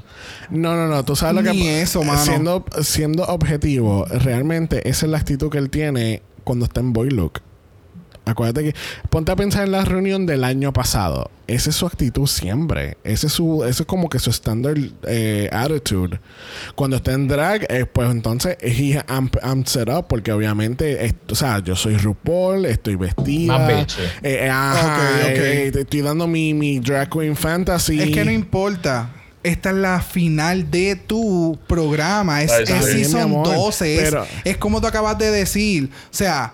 No, no, no. Tú sabes lo que. Ni eso, mano. Siendo, siendo objetivo, realmente esa es la actitud que él tiene cuando está en Boy Look. Acuérdate que. Ponte a pensar en la reunión del año pasado. Esa es su actitud siempre. Ese es su. Ese es como que su standard eh, attitude. Cuando está en drag, eh, pues entonces he amp, amps it up. Porque obviamente. es- o sea, yo soy RuPaul, estoy vestida. Más eh, eh, ajá, Ok, ok. eh, te estoy dando mi, mi drag queen fantasy. es que no importa esta es la final de tu programa. Es, es season mi amor, 12. es- pero- es, como tú acabas de decir. O sea,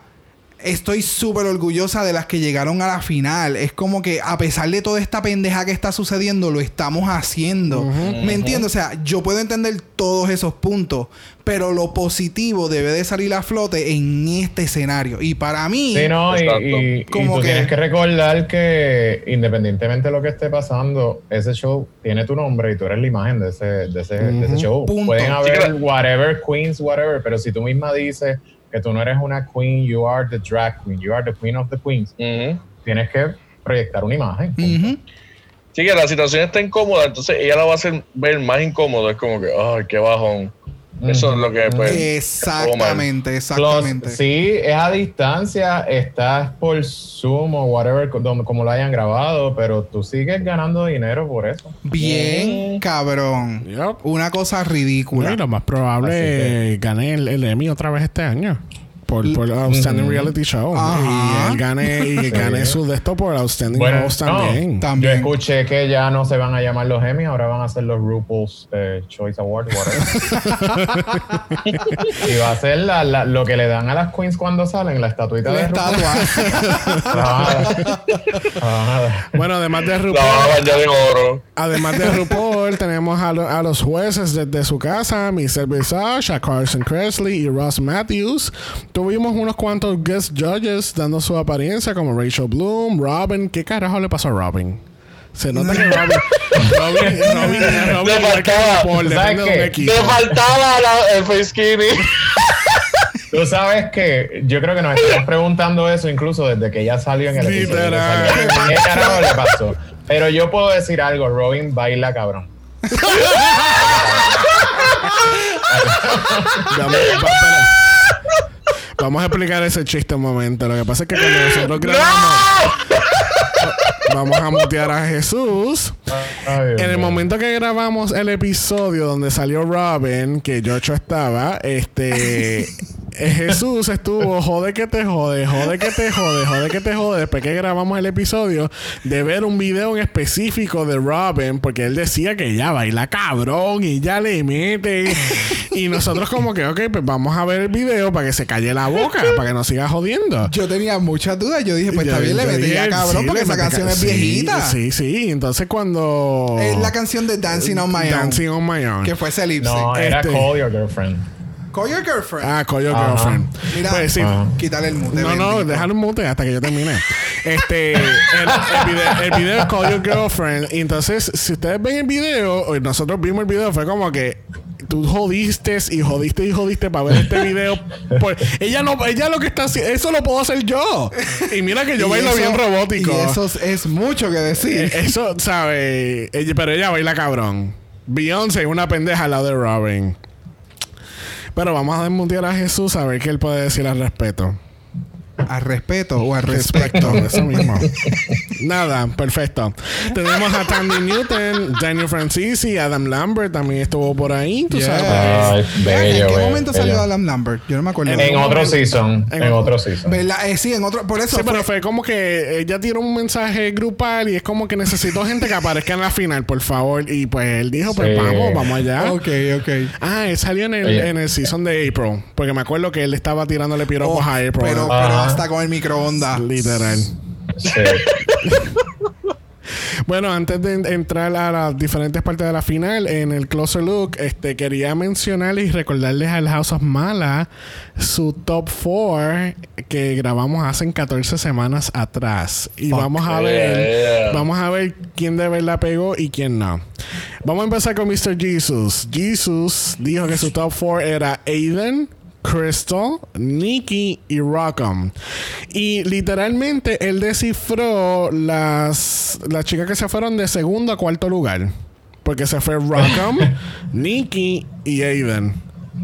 estoy súper orgullosa de las que llegaron a la final. Es como que a pesar de toda esta pendeja que está sucediendo, lo estamos haciendo. ¿Me entiendes? O sea, yo puedo entender todos esos puntos. Pero lo positivo debe de salir a flote en este escenario. Y para mí... Sí, no, y, Como tú que- tienes que recordar que independientemente de lo que esté pasando, ese show tiene tu nombre y tú eres la imagen de ese, de ese, de ese Ujú. show. Punto. Pueden haber whatever, queens, whatever, pero si tú misma dices que tú no eres una queen, you are the drag queen, you are the queen of the queens, tienes que proyectar una imagen. Ujú. Sí, que la situación está incómoda, entonces ella la va a hacer ver más incómodo. Es como que, ay, qué bajón. Eso es lo que, pues. Exactamente, Plus, exactamente. sí, es a distancia, estás por Zoom o whatever, donde, como lo hayan grabado, pero tú sigues ganando dinero por eso. Bien, cabrón. Yep. Una cosa No, ridícula. y lo más probable que- gane el, el Emmy otra vez este año. Por, por Outstanding Reality Show. Ajá. Y él gane, y Sí. gane su de esto por Outstanding Bueno, Host no. también. Tam- Yo escuché que ya no se van a llamar los Emmy, ahora van a ser los RuPaul's eh, Choice Awards, whatever. y va a ser la- la- lo que le dan a las queens cuando salen, la estatuita La de RuPaul. estatua. La van a dar. La van a dar. Bueno, además de La van a RuPaul, además de RuPaul, tenemos a, lo- a los jueces desde su casa, Mr. Visage, a Carson Kressley y Ross Matthews. Tuvimos unos cuantos guest judges dando su apariencia, como Rachel Bloom, Robin. ¿Qué carajo le pasó a Robin? Se nota que Robin, Robin, Robin, Robin, Le faltaba. Equipo. Le faltaba la- el face skinny. Tú sabes que yo creo que nos estamos preguntando eso incluso desde que ella salió en el episodio. Literal. ¿Qué carajo le pasó? Pero yo puedo decir algo, Robin baila cabrón. Espera. Vamos a explicar ese chiste un momento. Lo que pasa es que cuando nosotros grabamos, vamos a mutear a Jesús. Ay, En el momento que grabamos el episodio donde salió Robin, que Jocho estaba, este, Jesús estuvo jode que te jode, jode que te jode, jode que te jode. Después que grabamos el episodio, de ver un video en específico de Robin, porque él decía que ya baila cabrón y ya le mete. y nosotros, como que, ok, pues vamos a ver el video para que se calle la boca, para que no siga jodiendo. Yo tenía muchas dudas. Yo dije, pues Yo- está bien, le yo metí dije, ya cabrón, sí, porque metí canción ca- es viejita. Sí, sí. Entonces cuando... Es la canción de Dancing on My Own. Dancing on My Own. Que fue ese No, era Este- Call Your Girlfriend. Call your girlfriend. Ah, Call Your. Girlfriend. Mira, Pues sí. Quítale el mute. No, no, déjalo en mute hasta que yo termine. Este, el, el video, el video es Call Your Girlfriend. Y entonces, si ustedes ven el video, nosotros vimos el video, fue como que tú jodiste y jodiste y jodiste para ver este video. Ella no, ella lo que está haciendo, eso lo puedo hacer yo. Y mira que yo bailo eso- bien robótico. Y eso es, mucho que decir. Eh, Eso, ¿sabe? Ella- Pero ella baila cabrón. Beyoncé es una pendeja al lado de Robin. Pero vamos a desmutear a Jesús a ver qué él puede decir al respecto. ¿Al respeto o al respecto? Respecto, eso mismo. Nada, perfecto. Tenemos a Tandy Newton, Daniel Francisi, Adam Lambert también estuvo por ahí, tú Yeah. sabes. Ay, Vean, ¿En bello, qué bello, momento bello. salió Adam Lambert? Yo no me acuerdo. En otro momento- season. en En otro- season. ¿Verdad? Eh, sí, en otro. Por eso Sí, fue- pero fue como que ella tiró un mensaje grupal y es como que necesito gente que aparezca en la final, por favor. Y pues él dijo, pues Sí. vamos, vamos allá. Ok, ok. Ah, él salió en el, Oye. en el season de April. Porque me acuerdo que él estaba tirándole piropos Oh, a April. pero, pero hasta con el microondas. Literal. Sí. Bueno, antes de en- entrar a las diferentes partes de la final, en el closer look, este quería mencionar y recordarles al House of Mala su top 4 que grabamos hace 14 semanas atrás. Y vamos a ver, Yeah. vamos a ver quién de verdad pegó y quién no. Vamos a empezar con Mr. Jesus. Jesus dijo que su top 4 era Aiden, Crystal, Nikki y Rockham. Y literalmente él descifró las, las chicas que se fueron de segundo a cuarto lugar. Porque se fue Rockham, Nikki y Aiden.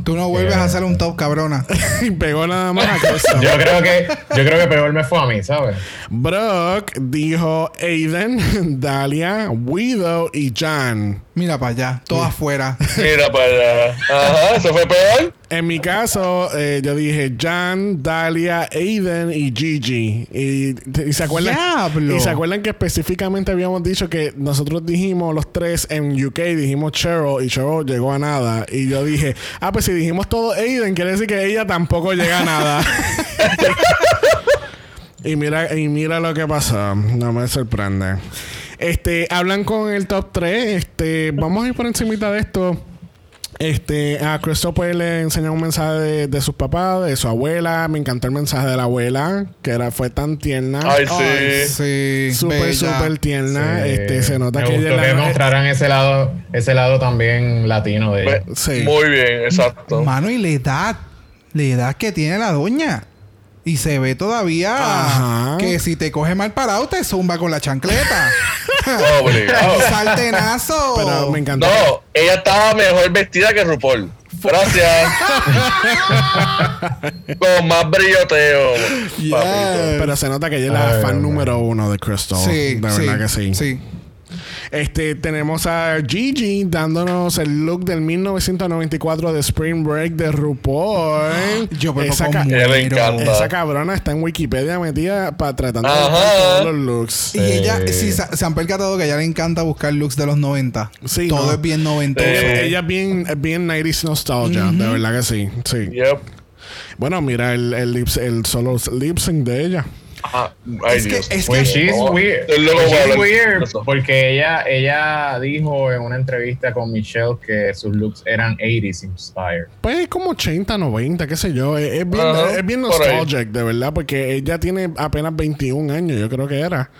Tú no vuelves a hacer un top, cabrona. y pegó nada más a Crystal. Yo creo que, yo creo que peor me fue a mí, ¿sabes? Brock dijo Aiden, Dalia, Widow y Jan. Mira para allá, todo afuera. Mira para allá. Ajá, ¿se fue peor? En mi caso, eh, yo dije Jan, Dalia, Aiden y Gigi. Y, y se acuerdan. ¡Diablo! Y se acuerdan que específicamente habíamos dicho que nosotros dijimos los tres en UK, dijimos Cheryl y Cheryl llegó a nada. Y yo dije, ah, pues si dijimos todo Aiden, quiere decir que ella tampoco llega a nada. y mira, y mira lo que pasó. No me sorprende. Este, hablan con el top 3. Este, vamos a ir por encimita de esto. Este, a Christopher le enseñó un mensaje de, de sus papás, de su abuela. Me encantó el mensaje de la abuela, que era, fue tan tierna. Ay, Ay, sí. sí. Súper, súper tierna. Sí. Este, se nota me que ella gustó que la- mostraran ese lado, ese lado también latino de ella. Sí. Muy bien, exacto. Mano, y la edad. La edad que tiene la doña. Y se ve todavía Ajá. que si te coge mal parado, te zumba con la chancleta. Obligado. ¡Saltenazo! Pero me encantó. No, ella estaba mejor vestida que RuPaul. Gracias. Con más brilloteo. Yeah. papito. Pero se nota que ella es la fan número uno de Crystal. Sí, de verdad que sí. Sí. Este, tenemos a Gigi dándonos el look del 1994 de Spring Break de RuPaul. Yo por esa, ca- Ella me muero. encanta. esa cabrona está en Wikipedia metida para tratando de todos los looks. Y ella, Sí. sí, se, han percatado que a ella le encanta buscar looks de los 90. Sí, Todo ¿no? es bien 90. Ella, Sí. ella es bien, bien 90s nostalgia, de verdad que sí. sí. Yep. Bueno, mira el, el, lip- el solo lip sync de ella. Ah, ay, Es que- es que- Which is Oh, weird. Which is Waller. weird porque ella, ella dijo en una entrevista con Michelle que sus looks eran 80s inspired. Pues es como 80, 90, qué sé yo. Es, es bien, Ajá, es bien nostalgic, de verdad, porque ella tiene apenas 21 años, yo creo que era.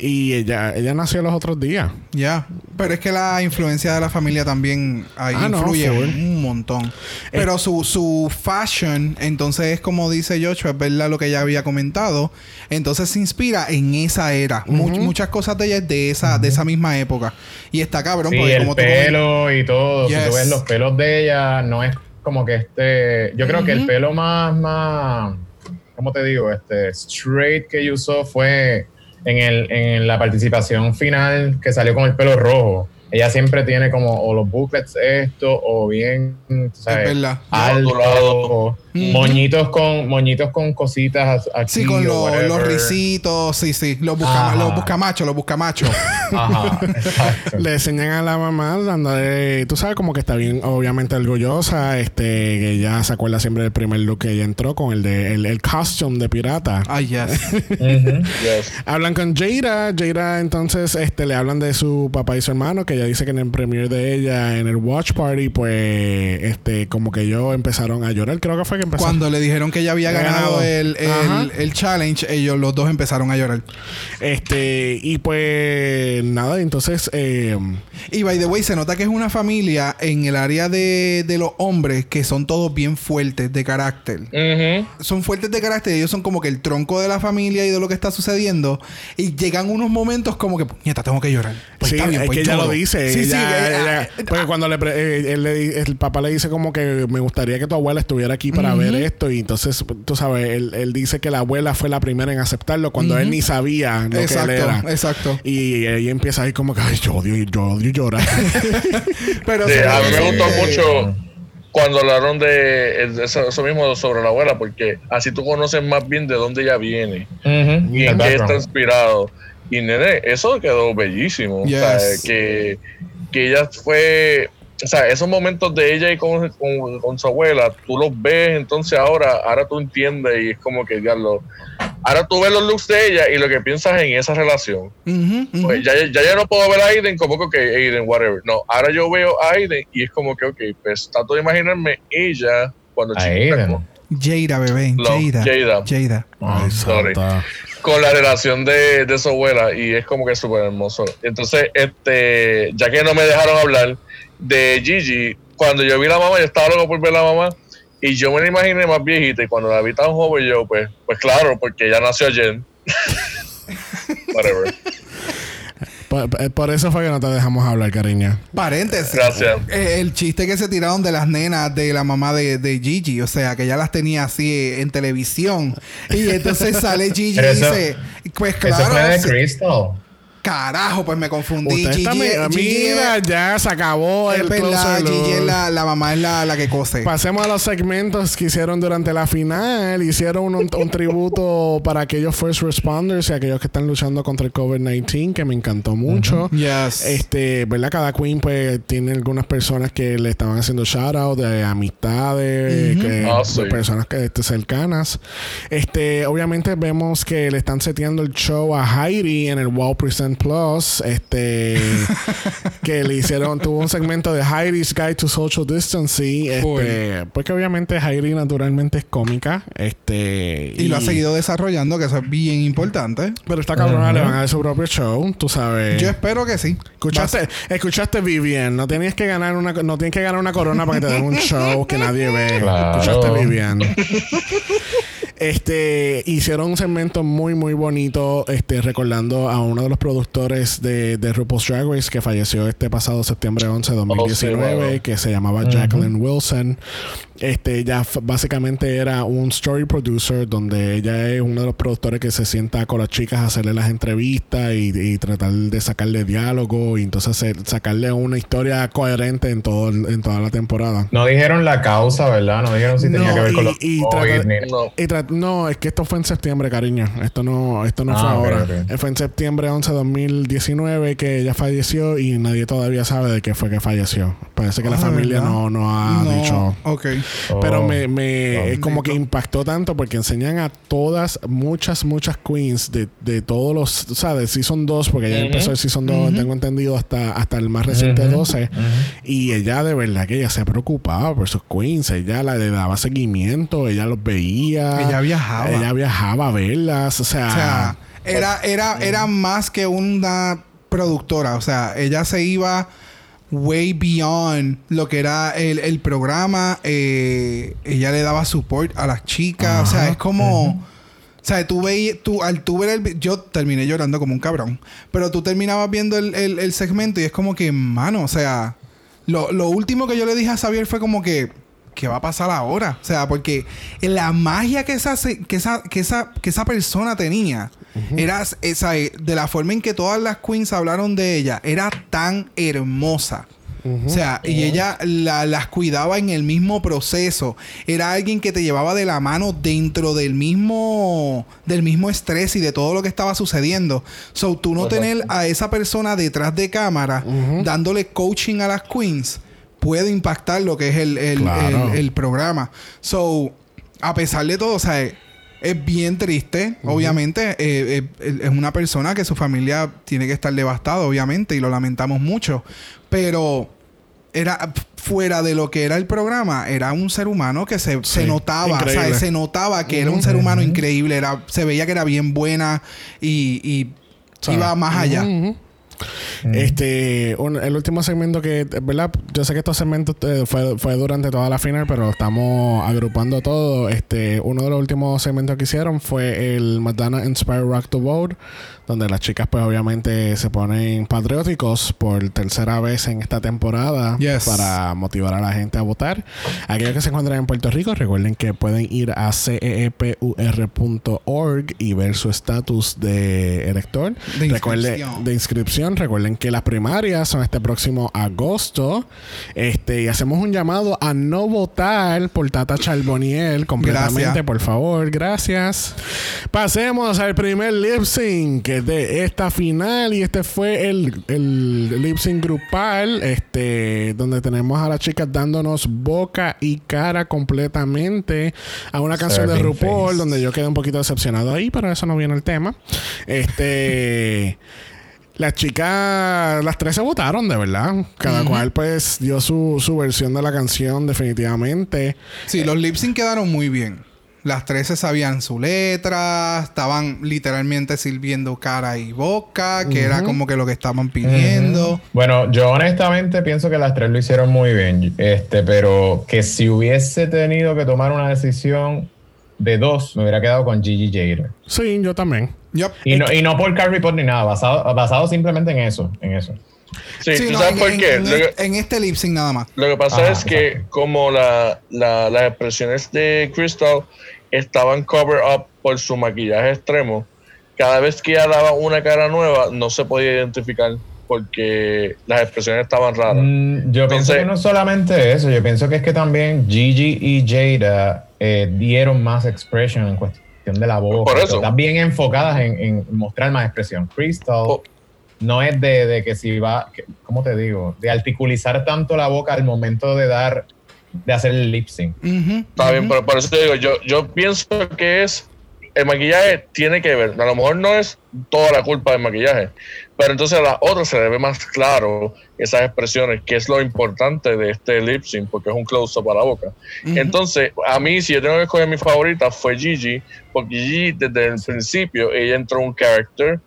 Y ella, ella nació los otros días. Ya. Pero es que la influencia de la familia también ahí Ah, no, influye full. un montón. Pero su, su fashion, entonces es como dice Joshua, es verdad lo que ella había comentado. Entonces se inspira en esa era. Much- muchas cosas de ella es de esa, de esa misma época. Y está cabrón, Sí, porque el como tú pelo y todo. Si Yes. tú ves los pelos de ella, no es como que este. Yo creo que el pelo más, más. ¿Cómo te digo? Este straight que ella usó fue en, el, en la participación final que salió con el pelo rojo. ella siempre tiene como o los booklets esto o bien ¿sabes? Es verdad. alto, Ondulado. Moñitos con moñitos con cositas aquí Sí, con o los- risitos, sí, sí. Los, busca, los buscamachos, los buscamachos. Ajá, exacto. Le enseñan a la mamá dándole, tú sabes, como que está bien, obviamente orgullosa, este, que ella se acuerda siempre del primer look que ella entró con el de el, el costume de pirata. Ay, yes. Hablan con Jada, Jada entonces este le hablan de su papá y su hermano, que ella dice que en el premiere de ella, en el watch party, pues este como que ellos empezaron a llorar, creo que fue que empezaron. Cuando le dijeron que ella había ganado ganado. el, el, el challenge, ellos los dos empezaron a llorar. Este, y pues nada, entonces eh, Y by the way, se nota que es una familia en el área de, de los hombres que son todos bien fuertes de carácter. Son fuertes de carácter, ellos son como que el tronco de la familia y de lo que está sucediendo. Y llegan unos momentos como que, nieta, tengo que llorar. Pues sí, está bien, es pues que ella lo dice. Sí, sí, ella- ella- ah, porque cuando le pre- eh, él le el papá le dice como que me gustaría que tu abuela estuviera aquí para ver esto. Y entonces, tú sabes, él, él dice que la abuela fue la primera en aceptarlo cuando él ni sabía lo que él Exacto, era. exacto. Y ella empieza ahí como que, ay, yo odio, yo odio llorar. Pero Sí, a mí me que- gustó mucho cuando hablaron de eso, mismo sobre la abuela, porque así tú conoces más bien de dónde ella viene y en qué está inspirado. Y nene, eso quedó bellísimo. O sea, que, que ella fue. O sea, esos momentos de ella y con, con, con su abuela, tú los ves, entonces ahora, ahora tú entiendes y es como que ya lo. Ahora tú ves los looks de ella y lo que piensas en esa relación. Pues ya, ya, ya no puedo ver a Aiden como que Aiden, whatever. No, ahora yo veo a Aiden y es como que, ok, pues trato de imaginarme ella cuando A chiquita Jada, bebé. Jada. Jada. Jada. Ay, sorry. santa. con la relación de, de su abuela y es como que súper hermoso. Entonces, este, ya que no me dejaron hablar de Gigi, cuando yo vi la mamá, yo estaba loco por ver la mamá y yo me la imaginé más viejita y cuando la vi tan joven yo, pues, pues claro, porque ella nació ayer. Whatever. Por, por eso fue que no te dejamos hablar, cariño. Paréntesis. Gracias. Eh, el chiste que se tiraron de las nenas de la mamá de, de Gigi, o sea, que ya las tenía así eh, en televisión. Y entonces sale Gigi y eso- dice, pues Eso claro, fue de. Crystal. Carajo, pues me confundí. Usted Gigi, está mi- Gigi mira, ya se acabó es el verdad. Gigi la, la mamá es la, la que cose. Pasemos a los segmentos que hicieron durante la final. Hicieron un, un tributo para aquellos first responders y aquellos que están luchando contra el COVID-19, que me encantó mucho. Yes. Este, ¿verdad? Cada queen, pues, tiene algunas personas que le estaban haciendo shout out de amistades, que- Ah, de sí. personas que este, cercanas. Este, obviamente vemos que le están seteando el show a Heidi en el Wow Present Plus. Este, que le hicieron, tuvo un segmento de Heidi's Guide to Social Distancing. Este, porque obviamente Heidi naturalmente es cómica. Este, y, lo ha seguido desarrollando, que eso es bien importante. Pero esta cabrona le van a dar su propio show, tú sabes. Yo espero que sí. Escuchaste, escuchaste Vivian, no tenías que ganar una no tienes que ganar una corona para que te den un show que nadie ve. Claro. Escuchaste Vivian. Este hicieron un segmento muy muy bonito este recordando a uno de los productores de, de RuPaul's Drag Race que falleció este pasado septiembre 11 de 2019 Oh, sí, wow. que se llamaba Jacqueline Wilson. Este ella básicamente era un story producer donde ella es uno de los productores que se sienta con las chicas a hacerle las entrevistas y, y tratar de sacarle diálogo y entonces hacer- sacarle una historia coherente en todo el- en toda la temporada. No dijeron la causa, ¿verdad? No dijeron si tenía No, que ver con y- los y COVID trata- ni- No. Y tra- no, es que esto fue en septiembre, cariño. Esto no, esto no Ah, fue ok, ahora. ok. Eh, Fue en septiembre 11 de 2019 que ella falleció y nadie todavía sabe de qué fue que falleció. Parece que la Ah, familia ¿verdad? no, no ha no, dicho. Ok. Oh. Pero me, me Oh. es como que impactó tanto porque enseñan a todas, muchas, muchas queens de, de todos los, o sea, de Season 2, porque ya empezó el Season 2, tengo entendido, hasta, hasta el más reciente Ujú. 12. Y ella de verdad que ella se preocupaba por sus queens, ella la, le daba seguimiento, ella los veía. Ella viajaba. Ella viajaba a verlas, o sea... O sea, era, era, era más que una productora. O sea, ella se iba way beyond lo que era el, el programa. Eh, ella le daba support a las chicas. o sea, es como. O sea, tú veías, tú, al tú ver el yo terminé llorando como un cabrón. Pero tú terminabas viendo el, el- el segmento y es como que, mano, o sea, lo, lo último que yo le dije a Xavier fue como que, ¿qué va a pasar ahora? O sea, porque la magia que esa, que esa, que esa, que esa persona tenía. Era esa, eh, de la forma en que todas las queens hablaron de ella, era tan hermosa. O sea, y ella la- las cuidaba en el mismo proceso. Era alguien que te llevaba de la mano dentro del mismo, del mismo estrés y de todo lo que estaba sucediendo. So, tú no tener a esa persona detrás de cámara dándole coaching a las queens puede impactar lo que es el, el- Claro. el- el programa. So, a pesar de todo, o sea, es, bien triste, obviamente. eh, eh, es una persona que su familia tiene que estar devastada, obviamente, y lo lamentamos mucho. Pero era fuera de lo que era el programa, era un ser humano que se, se notaba, o sea, se notaba que era un ser humano increíble, era, se veía que era bien buena y, iba más allá. Ujú. Este, el último segmento que, ¿verdad? Yo sé que estos segmentos eh, fue, fue durante toda la final, pero estamos agrupando todo. Este, uno de los últimos segmentos que hicieron fue el Madonna Inspire Rock to Vote, donde las chicas, pues obviamente se ponen patrióticos por tercera vez en esta temporada Yes. para motivar a la gente a votar. Aquellos que se encuentran en Puerto Rico, recuerden que pueden ir a ceepur.org y ver su estatus de elector. De Recuerde- inscripción. de inscripción. Recuerden que las primarias son este próximo agosto. Este, y hacemos un llamado a no votar por Tata Charboniel completamente, Gracias. por favor. Gracias. Pasemos al primer lip sync de esta final. Y este fue el, el lip sync grupal. Este, donde tenemos a las chicas dándonos boca y cara completamente a una canción de RuPaul, face. donde yo quedé un poquito decepcionado ahí, pero eso no viene el tema. Este. Las chicas, las tres se votaron, de verdad. Cada cual, pues, dio su, su versión de la canción, definitivamente. Sí, los lip sync quedaron muy bien. Las tres se sabían su letra, estaban literalmente sirviendo cara y boca, que era como que lo que estaban pidiendo. Bueno, yo honestamente pienso que las tres lo hicieron muy bien, este, pero que si hubiese tenido que tomar una decisión de dos, me hubiera quedado con Gigi Jader. Sí, yo también. Y no, y no por Carrie Pot ni nada, basado, basado simplemente en eso, en eso. Sí, Sí, ¿tú no, sabes en, por en- qué? en Lo que- este, en este lip sync nada más. Lo que pasa Ajá, es que exacto. como la, la- las expresiones de Crystal estaban cover up por su maquillaje extremo, cada vez que ella daba una cara nueva no se podía identificar porque las expresiones estaban raras. Mm, yo pienso Entonces- que no solamente eso, yo pienso que es que también Gigi y Jada eh, dieron más expression en cuestión de la voz. Por eso. Están bien enfocadas en, en mostrar más expresión. Crystal. No es de, de que si va, que- ¿cómo te digo? De articulizar tanto la boca al momento de dar, de hacer el lip sync. Está bien, pero por eso te digo, yo, yo pienso que es. El maquillaje tiene que ver. A lo mejor no es toda la culpa del maquillaje, pero entonces a la otra se le ve más claro esas expresiones, que es lo importante de este lip sync, porque es un close-up a la boca. Entonces, a mí, si yo tengo que escoger mi favorita, fue Gigi, porque Gigi, desde el principio, ella entró en un character,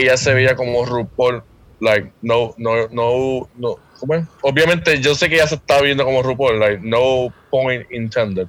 ella se veía como RuPaul, like, no, no, no, no, ¿cómo es? Obviamente, yo sé que ella se está viendo como RuPaul, like, no point intended.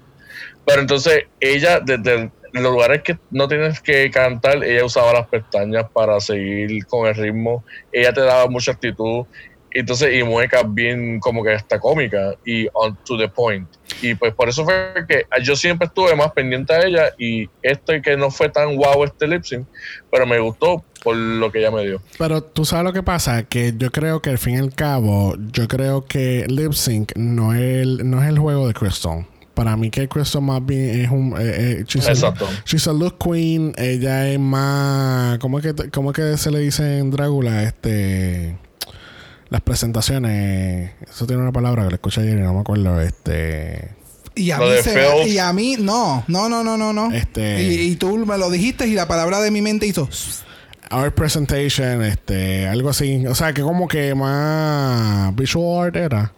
Pero entonces, ella, desde los lugares que no tienes que cantar, ella usaba las pestañas para seguir con el ritmo, ella te daba mucha actitud, entonces, y muecas bien como que hasta cómica y on to the point. Y pues por eso fue que yo siempre estuve más pendiente a ella y este que no fue tan guau este lip sync, pero me gustó por lo que ella me dio. Pero tú sabes lo que pasa, que yo creo que al fin y al cabo, yo creo que lip sync no es el, no es el juego de Crystal. Para mí que Crystal más bien es un... Eh, eh, she's, a, Exacto. she's a look queen. Ella es más... ¿Cómo es que, cómo es que se le dice en Drácula? Este... Las presentaciones... Eso tiene una palabra que le escuché ayer y no me acuerdo. Este... Y a, mí se y a mí, no, no, no, no, no, no. Este- Y, y tú me lo dijiste y la palabra de mi mente hizo. Art presentation, este... Algo así. O sea, que como que más... Visual art era.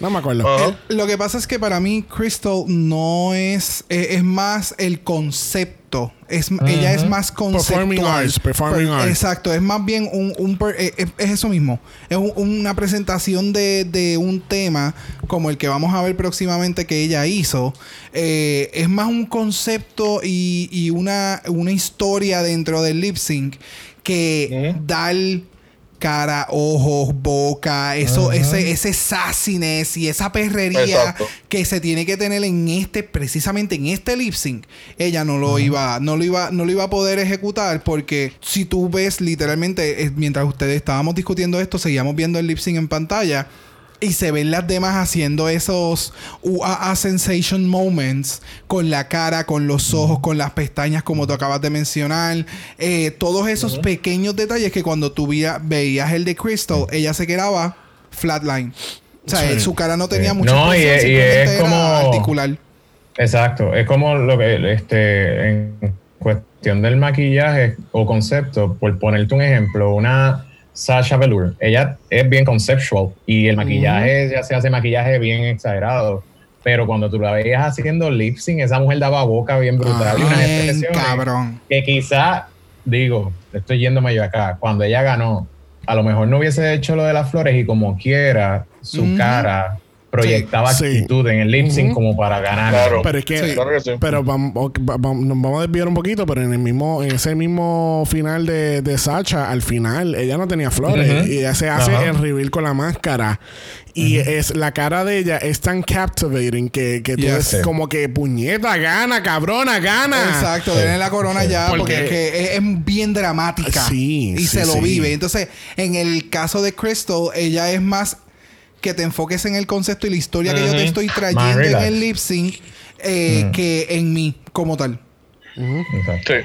No me acuerdo. El- lo que pasa es que para mí Crystal no es eh, es más el concepto. Es ella es más conceptual. Performing arts, performing arts. exacto es más bien un, un per- eh, eh, es eso mismo. Es un- una presentación de, de un tema como el que vamos a ver próximamente que ella hizo. Eh, es más un concepto y, y una, una historia dentro del lip sync que dar cara, ojos, boca, eso, ese, ese sassiness y esa perrería Exacto. que se tiene que tener en este, precisamente en este lip sync, ella no lo iba, no lo iba, no lo iba a poder ejecutar porque si tú ves literalmente, eh, mientras ustedes estábamos discutiendo esto, seguíamos viendo el lip sync en pantalla. Y se ven las demás haciendo esos UAA sensation moments con la cara, con los ojos, con las pestañas, como tú acabas de mencionar. Eh, todos esos pequeños detalles que cuando tú veía- veías el de Crystal, ella se quedaba flatline. O sea, Sí. su cara no tenía Sí. mucha No, y es- y es como- articular. Exacto, es como lo que este en cuestión del maquillaje o concepto, por ponerte un ejemplo, una Sasha Velour, ella es bien conceptual y el maquillaje ya se hace maquillaje bien exagerado, pero cuando tú la veías haciendo lip sync, esa mujer daba boca bien brutal y unas expresiones cabrón. que quizá digo, estoy yéndome yo acá, cuando ella ganó, a lo mejor no hubiese hecho lo de las flores y como quiera su cara proyectaba Sí. actitud en el lip sync como para ganar. Claro. Pero es que, Sí. Claro que sí. pero vamos, nos a desviar un poquito, pero en el mismo, en ese mismo final de, de Sacha, al final, ella no tenía flores y ella se hace el reveal con la máscara. Y es la cara de ella es tan captivating que, que tú Yes. es como que puñeta, gana, cabrona, gana. Exacto, denle la corona ya Porque- porque, es, que es, es bien dramática Sí, y sí, se lo sí. vive. Entonces, en el caso de Crystal, ella es más que te enfoques en el concepto y la historia que yo te estoy trayendo en el lip sync eh, Mm. que en mí como tal. Exacto. Sí.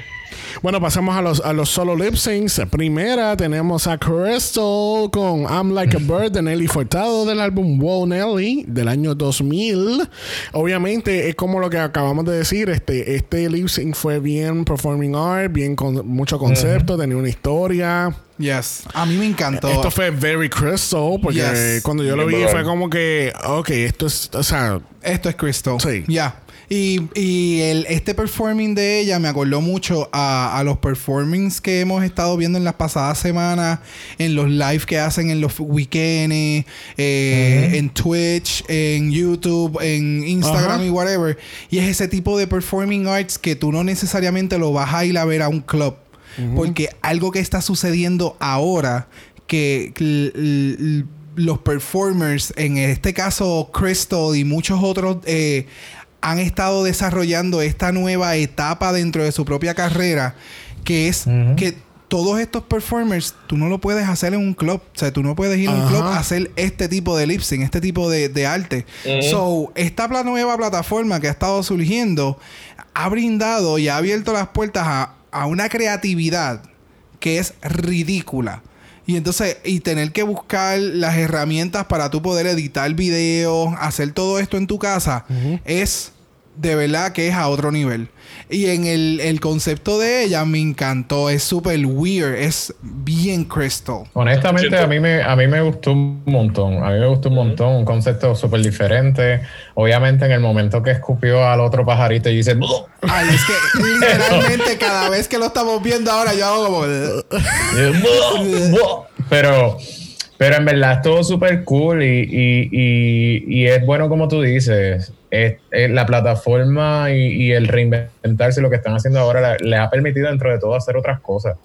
Bueno, pasamos a los, a los solo lip syncs. Primera tenemos a Crystal con I'm Like a Bird de Nelly Furtado del álbum Wow Nelly del año 2000. Obviamente es como lo que acabamos de decir. Este, este lip sync fue bien performing art, bien con mucho concepto, tenía una historia. Yes. A mí me encantó. Esto fue very Crystal porque Yes. cuando yo lo vi fue como que, ok, esto es, o sea, Esto es Crystal. Sí. Ya. Y, y el, este performing de ella me acordó mucho a, a los performings que hemos estado viendo en las pasadas semanas, en los live que hacen en los weekends, eh, en Twitch, en YouTube, en Instagram y whatever. Y es ese tipo de performing arts que tú no necesariamente lo vas a ir a ver a un club. Porque algo que está sucediendo ahora, que los performers, en este caso Crystal y muchos otros, eh, han estado desarrollando esta nueva etapa dentro de su propia carrera, que es que todos estos performers, tú no lo puedes hacer en un club. O sea, tú no puedes ir a un Ajá. club a hacer este tipo de lip sync, este tipo de, de arte. Ujú. So, esta nueva plataforma que ha estado surgiendo ha brindado y ha abierto las puertas a, a una creatividad que es ridícula. Y entonces, y tener que buscar las herramientas para tú poder editar videos, hacer todo esto en tu casa, es de verdad que es a otro nivel. Y en el, el concepto de ella me encantó, es súper weird, es bien crystal. Honestamente, a mí, me, a mí me gustó un montón. A mí me gustó un montón. Un concepto súper diferente. Obviamente, en el momento que escupió al otro pajarito y dice... Ay, es que literalmente cada vez que lo estamos viendo ahora yo hago como... pero, pero en verdad estuvo súper cool y, y, y, y es bueno como tú dices. Es, es la plataforma y, el reinventarse, lo que están haciendo ahora, les ha permitido dentro de todo hacer otras cosas.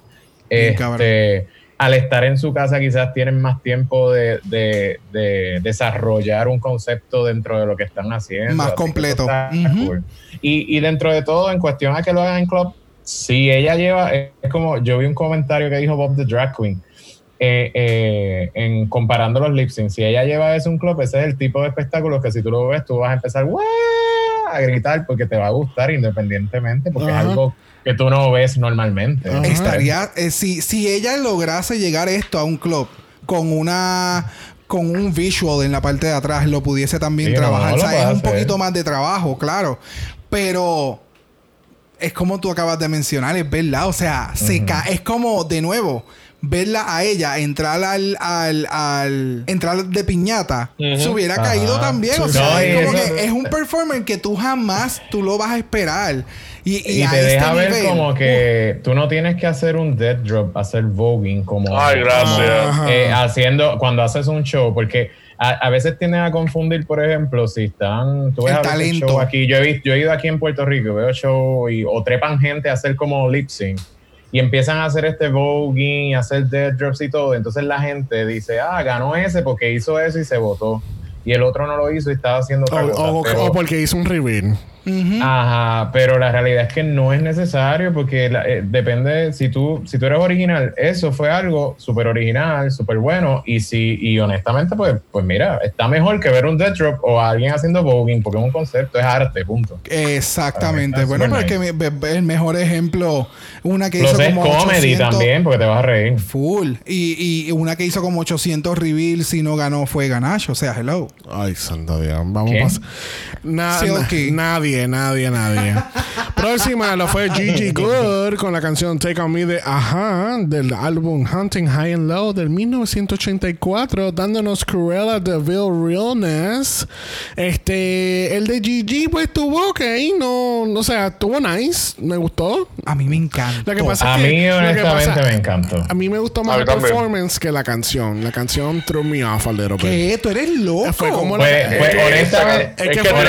Bien, Este, al estar en su casa quizás tienen más tiempo de, de- de desarrollar un concepto dentro de lo que están haciendo. Más completo. está Ujú. cool. y, y dentro de todo, en cuestión a que lo hagan en club, si ella lleva, es como yo vi un comentario que dijo Bob the Drag Queen. Eh, eh, en comparando los lip syncs, si ella lleva eso un club, ese es el tipo de espectáculos que si tú lo ves, tú vas a empezar a gritar porque te va a gustar independientemente, porque Ajá. es algo que tú no ves normalmente. Ajá. Estaría, eh, si, si ella lograse llegar esto a un club con una con un visual en la parte de atrás, lo pudiese también Sí, no, trabajar. lo O sea, es un poquito más de trabajo, claro. Pero es como tú acabas de mencionar, es verdad. O sea, se ca- es como, de nuevo, verla a ella entrar al, al, al entrar de piñata, se hubiera caído también. O sea, no, es como eso- que es un performance que tú jamás tú lo vas a esperar. Y, y te este deja ver nivel, como que tú no tienes que hacer un dead drop, hacer voguing como, Ay, gracias. como, eh, haciendo cuando haces un show, porque a, a veces tienden a confundir, por ejemplo, si están, tú ves El a veces talento. show aquí, yo he, visto- yo he ido aquí en Puerto Rico, veo show y, o trepan gente a hacer como lip sync. Y empiezan a hacer este voguing y hacer dead drops y todo. Entonces la gente dice, ah, ganó ese porque hizo eso y se votó. Y el otro no lo hizo y estaba haciendo O, otra cosa. o- Pero- o porque hizo un reveal. Ajá, pero la realidad es que no es necesario porque la- eh, depende, si tú, si tú eres original, eso fue algo súper original, súper bueno y si y honestamente pues, pues mira, está mejor que ver un death drop o a alguien haciendo voguing porque es un concepto, es arte, punto. Exactamente. Está Bueno, super pero es que mi- be- el mejor ejemplo, una que Los hizo es como comedy 800 también porque te vas a reír. Full. Y, y una que hizo como 800 reveals y no ganó fue Ganache. O sea, hello. Ay, santo Dios. Vamos ¿Quién? a na- nadie, nadie, nadie. Próxima lo fue Gigi Good con la canción Take On Me de Ajá del álbum Hunting High and Low del 1984, dándonos Cruella de Vil Realness. Este, el de Gigi, pues tuvo ok, no, o sea, tuvo nice, me gustó. A mí me encanta. Lo que pasa A es que, mí honestamente pasa- me encantó. A mí me gustó más también. performance que la canción. La canción threw me off a little bit. ¿Qué? ¿Tú eres loco? Fue como Pues, la- pues, Es que- honestamente, es que, Es que fue,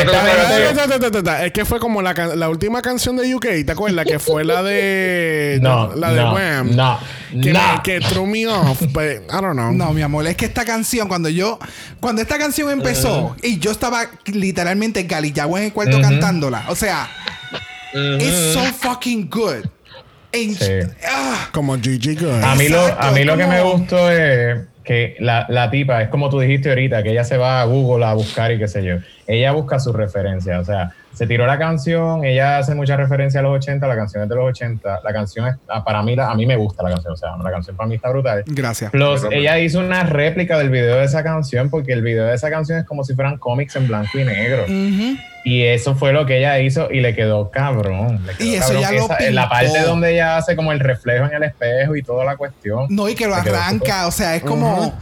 es que fue como la, la última canción de UK, ¿te acuerdas? Que fue la de. No, la de no, Wham. no, que, no. me- que threw me off. But I don't know. No, mi amor, es que esta canción, cuando yo, cuando esta canción empezó y yo estaba literalmente galillagua en el cuarto cantándola, o sea, it's so fucking good. And- Sí. ah, Como Gigi Good. A mí, lo, a mí lo que me gustó es que la, la tipa, es como tú dijiste ahorita, que ella se va a Google a buscar y qué sé yo. Ella busca sus referencias, o sea, se tiró la canción, ella hace mucha referencia a los 80, la canción es de los 80, la canción es, ah, para mí, la- a mí me gusta la canción, o sea, la canción para mí está brutal. Gracias. Plus, ella hizo una réplica del video de esa canción, porque el video de esa canción es como si fueran cómics en blanco y negro. Y eso fue lo que ella hizo y le quedó cabrón. le quedó Y eso cabrón. ya lo Esa- en la parte donde ella hace como el reflejo en el espejo y toda la cuestión. No, y que lo arranca, o sea, es como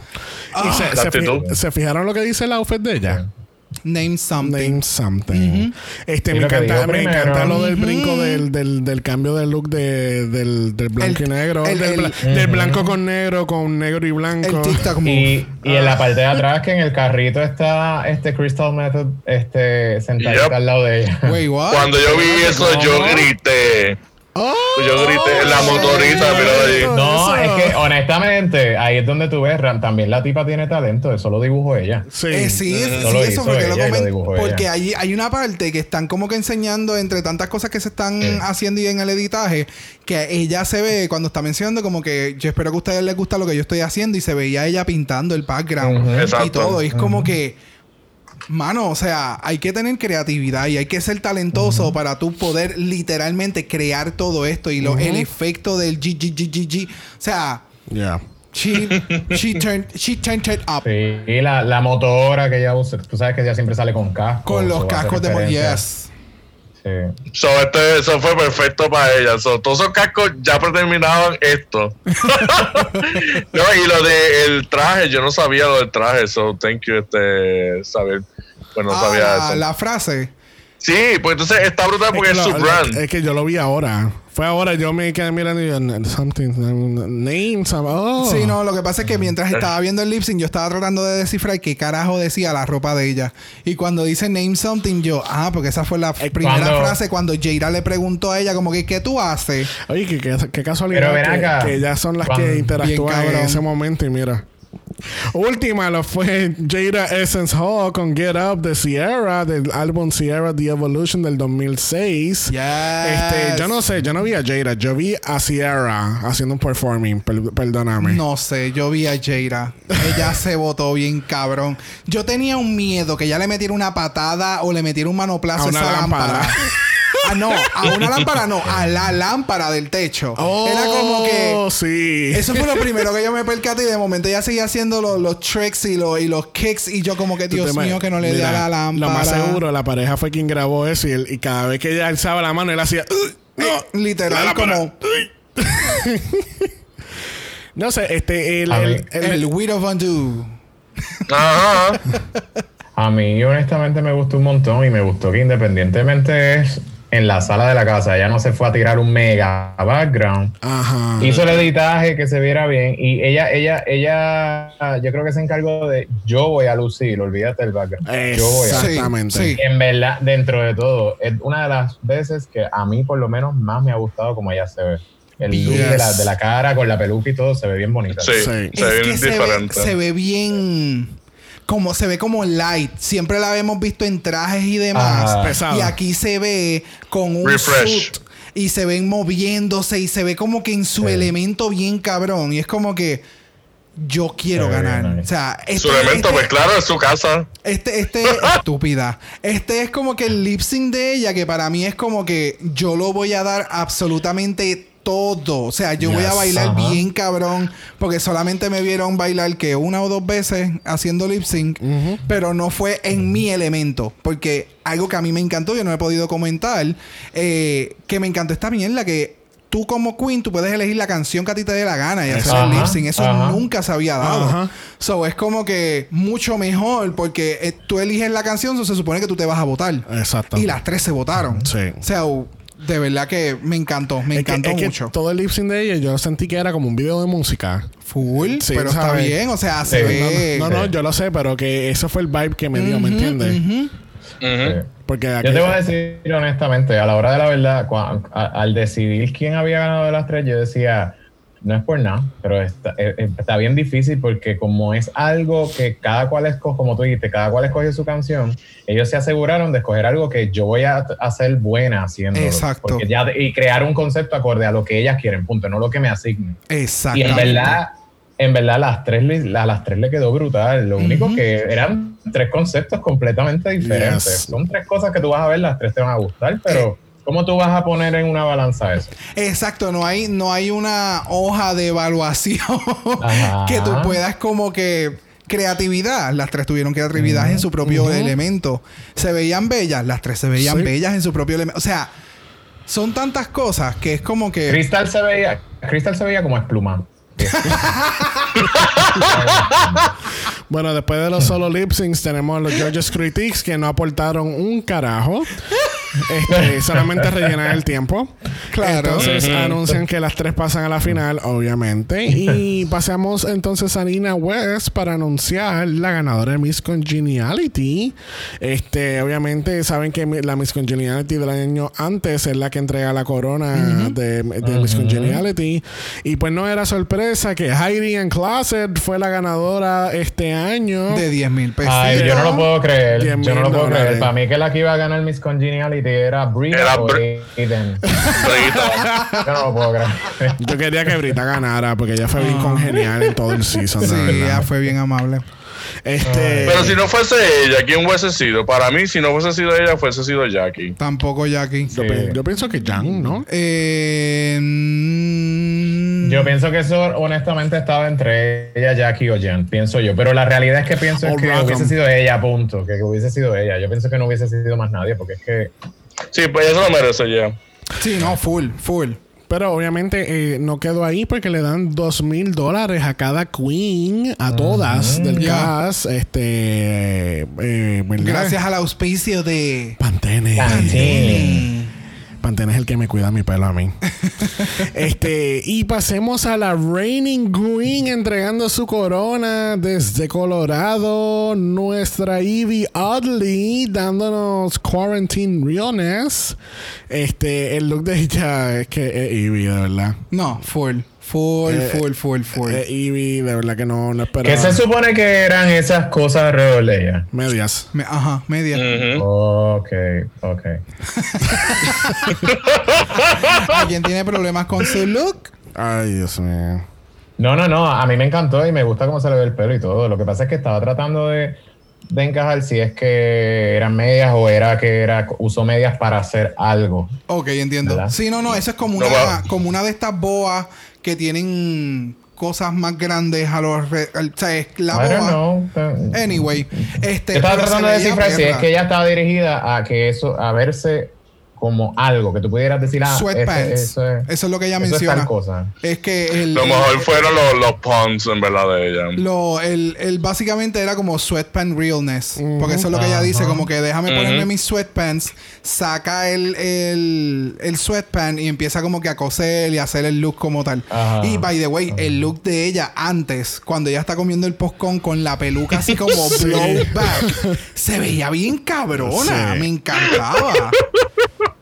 Y se, actitud. ¿se fijaron lo que dice el outfit de ella? Name something. Name something. Este, me encanta, me encanta lo del brinco del, del, del cambio de look de, del, del blanco El- y negro. el- del, el- bla- del blanco con negro, con negro y blanco. El TikTok move. Y, y en la parte de atrás, que en el carrito está este Crystal Method este, sentadita Yep. al lado de ella. Wait, what? Cuando yo vi eso, yo grité. Oh, Yo grité en la motorita, mira ahí. No, eso. es que honestamente, ahí es donde tú ves, Ram, también la tipa tiene talento, eso lo dibujó ella. Sí. Eh, sí, sí, Eso lo eso hizo porque lo ella y lo comen- dibujó Porque ella. hay, hay una parte que están como que enseñando entre tantas cosas que se están Sí. haciendo y en el editaje, que ella se ve cuando está mencionando como que yo espero que a ustedes les gusta lo que yo estoy haciendo y se veía ella pintando el background y Exacto. todo. Y es como que, mano, o sea, hay que tener creatividad y hay que ser talentoso para tú poder literalmente crear todo esto y lo, el efecto del G, G, G, G, G. O sea, Yeah. she, she, turned, she turned it up. Sí, y la, la motora que ella usa, tú sabes que ella siempre sale con casco. Con los cascos de. Yes. Sí. So, este, eso fue perfecto para ella. So, todos esos cascos ya preterminaban esto. no, y lo del traje, yo no sabía lo del traje. So, thank you, este, saber. Pues no Ah, sabía la, eso. la frase. Sí, pues entonces está brutal porque es, que su brand. es que yo lo vi ahora. Fue ahora, yo me quedé mirando y yo, something, name, some, oh. Sí, no, lo que pasa es que mientras estaba viendo el lip sync, yo estaba tratando de descifrar qué carajo decía la ropa de ella. Y cuando dice name something, yo, ah, porque esa fue la Eh, primera cuando- frase cuando Jaira le preguntó a ella, como que, ¿qué tú haces? Oye, qué, qué, qué casualidad Pero ven que, acá. que ellas son las Cuando- que interactúan en ese momento y mira. Última lo fue Jada Essence Hall con Get Up de Sierra, del álbum Sierra The Evolution del 2006. Yes. Este, yo no sé, yo no vi a Jada, yo vi a Sierra haciendo un performing, per- perdóname. No sé, yo vi a Jaira. Ella se botó bien cabrón. Yo tenía un miedo que ella le metiera una patada o le metiera un manoplazo A a una esa lámpara. lámpara. ah, no, a una lámpara no, a la lámpara del techo. Oh, Era como que. sí. Eso fue lo primero que yo me percaté y de momento ella seguía haciendo los, los tricks y los, y los kicks y yo como que Dios mío que no le dé a la lámpara. Lo más seguro, la pareja fue quien grabó eso y, él- y cada vez que ella alzaba la mano, él hacía. "Ugh, no, Eh, literal, como- uy". no sé, este, el, el, el- El of Undo. Ajá. A mí honestamente me gustó un montón y me gustó que independientemente es en la sala de la casa, ella no se fue a tirar un mega background. Ajá. Hizo el editaje que se viera bien y ella, ella, ella, yo creo que se encargó de yo voy a lucir, olvídate del background. Yo voy a Exactamente. sí. En verdad, dentro de todo, es una de las veces que a mí por lo menos más me ha gustado como ella se ve. El Yes. look de la, de la cara con la peluca y todo se ve bien bonita. Sí, Sí. se ve bien se ve, diferente. se ve bien. Como se ve como light. Siempre la habemos visto en trajes y demás. Pesado. Y aquí se ve con un Refresh. suit. Y se ven moviéndose. Y se ve como que en su Sí. elemento bien cabrón. Y es como que. Yo quiero Se ve ganar. nice. O sea, este, Su elemento, este- pues claro, es su casa. este, este, estúpida. Este es como que el lip sync de ella, que para mí es como que yo lo voy a dar absolutamente todo. O sea, yo voy a bailar Ajá. bien cabrón, porque solamente me vieron bailar que una o dos veces haciendo lip sync, pero no fue en mi elemento. Porque algo que a mí me encantó, yo no he podido comentar, eh, que me encantó esta mierda que. Tú como queen, tú puedes elegir la canción que a ti te dé la gana y hacer el lip sync. Eso ajá. nunca se había dado. Ajá. So, es como que mucho mejor porque eh, tú eliges la canción, so se supone que tú te vas a votar. Exacto. Y las tres se votaron. Sí. O sea, uh, de verdad que me encantó, me Es que- encantó que mucho. todo el lip sync de ella yo sentí que era como un video de música. Full, Sí, pero está bien, o sea, se Sí. ve. No, no, yo lo sé, pero que eso fue el vibe que me dio, ¿me entiendes? Porque Yo te voy a decir honestamente, a la hora de la verdad, a- al decidir quién había ganado de las tres, yo decía, no es por nada, pero está, eh, eh, está bien difícil porque como es algo que cada cual escoge, como tú dijiste, cada cual escoge su canción, ellos se aseguraron de escoger algo que yo voy a hacer buena haciendo. Exacto. Ya, y crear un concepto acorde a lo que ellas quieren, punto, no lo que me asignen. Y Exactamente. en verdad, en verdad las tres, a las tres le quedó brutal. Lo único que eran tres conceptos completamente diferentes. Yes. Son tres cosas que tú vas a ver, las tres te van a gustar, pero ¿cómo tú vas a poner en una balanza eso? Exacto, no hay, no hay una hoja de evaluación que tú puedas como que creatividad. Las tres tuvieron creatividad en su propio elemento. Se veían bellas, las tres se veían Sí. bellas en su propio elemento. O sea, son tantas cosas que es como que... Crystal se veía, Crystal se veía como esplumado. Bueno, después de los solo lip syncs tenemos los Georges Critiques que no aportaron un carajo. Este, solamente rellenar el tiempo. Claro. Entonces anuncian que las tres pasan a la final, obviamente. Y pasamos entonces a Nina West para anunciar la ganadora de Miss Congeniality. Este, obviamente saben que la Miss Congeniality del año antes es la que entrega la corona de, de Miss Congeniality. Y pues no era sorpresa que Heidi en Closet fue la ganadora este año. De 10 mil pesos. Ay, yo no lo puedo creer. 10 Yo no lo puedo dólares. creer. Para mí que la que iba a ganar Miss Congeniality era Brita Era o Br- Aiden. Rita. Yo no lo puedo creer. Yo quería que Brita ganara porque ella fue bien congenial en todo el season. Sí, ella fue bien amable. Este, Pero si no fuese ella, ¿quién hubiese sido? Para mí, si no fuese sido ella, fuese sido Jackie. Tampoco Jackie. yo, Sí. yo pienso que Jan, ¿no? Eh, Yo pienso que eso honestamente estaba entre ella, Jackie o Jen, pienso yo. Pero la realidad es que pienso es que Rackham. hubiese sido ella, punto. Que hubiese sido ella. Yo pienso que no hubiese sido más nadie porque es que... Sí, pues se lo merece ya. Sí, no, full, full. Pero obviamente eh, no quedó ahí porque le dan dos mil dólares a cada queen, a todas del cast. Este. eh, ¿verdad? Gracias al auspicio de. Pantene. Pantene. Pantene es el que me cuida mi pelo a mí. este, y pasemos a la Reigning Queen entregando su corona desde Colorado. Nuestra Evie Oddly dándonos Quarantine Realness. Este, el look de ella es que es Evie, de verdad. No, full. Full, Eh, full, full, full. Eh, Evie, de verdad que no, no esperaba. ¿Qué se supone que eran esas cosas alrededor de ella? Medias. Me- ajá, media. Ujú. Ok, ok. ¿Alguien tiene problemas con su look? Ay, Dios mío. No, no, no. A mí me encantó y me gusta cómo se le ve el pelo y todo. Lo que pasa es que estaba tratando de, de encajar si es que eran medias o era que era usó medias para hacer algo. Ok, entiendo. ¿Verdad? Sí, no, no, eso es como No, una, como una de estas boas que tienen cosas más grandes a los. re- al- o sea. Anyway, este. Yo estaba tratando de descifrar si es que ella estaba dirigida a que eso, a verse como algo, que tú pudieras decir, ah, Sweatpants. ese- eso, es, Eso es lo que ella es menciona. tal cosa. Es que el. Lo mejor fueron los, los puns, en verdad, de ella. Lo, el, el básicamente era como sweatpants realness. Porque eso es lo que ella dice, como que déjame ponerme mis sweatpants, saca el, el, el sweatpants y empieza como que a coser y a hacer el look como tal. Y by the way, el look de ella antes, cuando ella está comiendo el postcón con la peluca así como blowback, se veía bien cabrona. Sí. Me encantaba.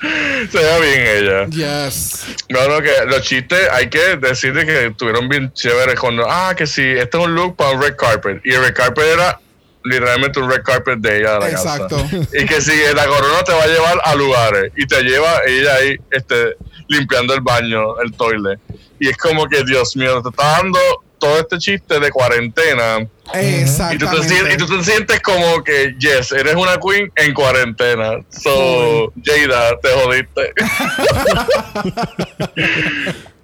Se ve bien ella. Yes. No, no, que los chistes hay que decirle que estuvieron bien chéveres con. Ah, que sí, este es un look para un red carpet. Y el red carpet era literalmente un red carpet de ella de la Exacto. casa. Y que si la corona te va a llevar a lugares y te lleva ella ahí este, limpiando el baño, el toilet. Y es como que, Dios mío, te está dando todo este chiste de cuarentena. Y tú, te, sien- y Exactamente. tú te sientes como que, yes, eres una queen en cuarentena. So, Jada, te jodiste.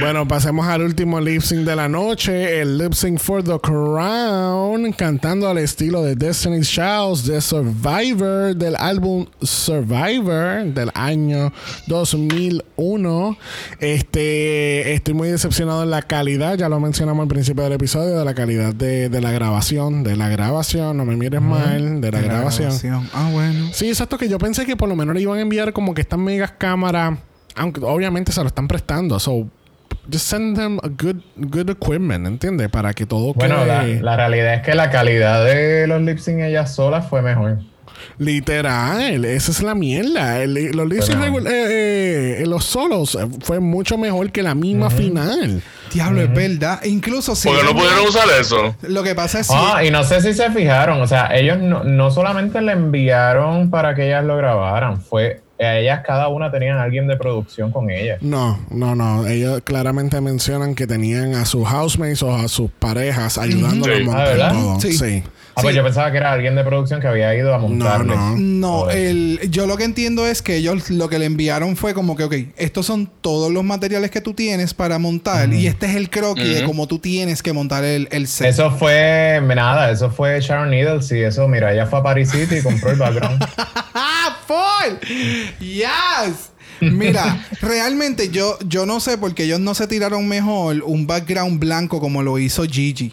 Bueno, pasemos al último lip sync de la noche, el lip sync for the crown, cantando al estilo de Destiny's Child, de Survivor, del álbum Survivor del año 2001. Este, estoy muy decepcionado en la calidad, ya lo mencionamos al principio del episodio, de la calidad de, de la grabación, de la grabación, no me mires mal, de la De la grabación. grabación. Ah, bueno. Sí, exacto, que yo pensé que por lo menos le iban a enviar como que estas megas cámaras, aunque obviamente se lo están prestando, so just send them a good, good equipment, ¿entiendes? Para que todo Bueno, la, quede la realidad es que la calidad de los lip sync ellas solas fue mejor. literal. Esa es la mierda. El- los lip sync regu- eh, eh, los solos eh, fue mucho mejor que la misma final. Diablo, es verdad. Incluso si. Porque no pudieron usar eso. Lo que pasa es que. Ah, y no sé si se fijaron, o sea, ellos no, no solamente le enviaron para que ellas lo grabaran, fue ellas cada una tenían a alguien de producción con ellas. No, no, no. Ellos claramente mencionan que tenían a sus housemates o a sus parejas ayudándolos Sí. a Ah, montar ¿verdad? todo. Sí. sí. Ah, pues yo pensaba que era alguien de producción que había ido a montarle. no. No, Joder. el, yo lo que entiendo es que ellos lo que le enviaron fue como que, ok, estos son todos los materiales que tú tienes para montar y este es el croquis de cómo tú tienes que montar el, el set. Eso fue, nada, eso fue Sharon Needles y eso, mira, ella fue a Paris City y compró el background. ¡Ah, Paul! ¡Yes! Mira, realmente yo, yo no sé porque ellos no se tiraron mejor un background blanco como lo hizo Gigi.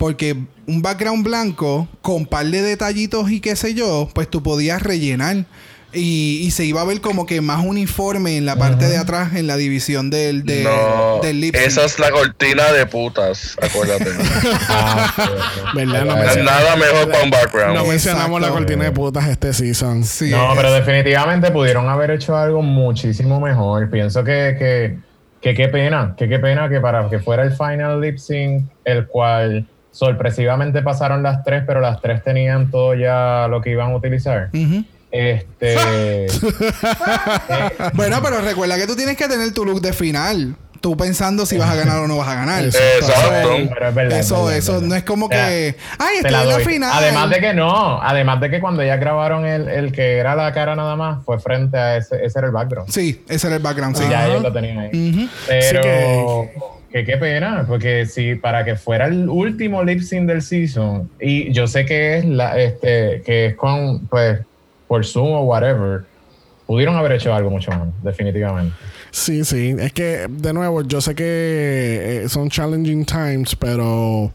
Porque un background blanco con par de detallitos y qué sé yo, pues tú podías rellenar. Y, y se iba a ver como que más uniforme en la parte de atrás, en la división del, de- no, del lip sync. esa es la cortina de putas, acuérdate. Ah. No, nada mejor para un background. no mencionamos la cortina de putas este season. Sí, No, es- pero definitivamente pudieron haber hecho algo muchísimo mejor. Pienso que, que, que qué pena, que qué pena que para que fuera el final lip sync, el cual sorpresivamente pasaron las tres, pero las tres tenían todo ya lo que iban a utilizar. Este. Bueno, pero recuerda que tú tienes que tener tu look de final. Tú pensando si vas a ganar o no vas a ganar. Exacto. Pero es verdad, Eso, es verdad, eso verdad. no es como que. ¡Ay, te estoy la en la final! Además de que no, además de que cuando ya grabaron el, el que era la cara nada más, fue frente a ese, ese era el background. Sí, ese era el background, sí. Y ya ellos lo tenían ahí. Pero que qué pena, porque si para que fuera el último lip sync del season, y yo sé que es la, este, que es con, pues, por Zoom o whatever, pudieron haber hecho algo mucho más, definitivamente. Sí, sí. Es que, de nuevo, yo sé que eh, son challenging times, pero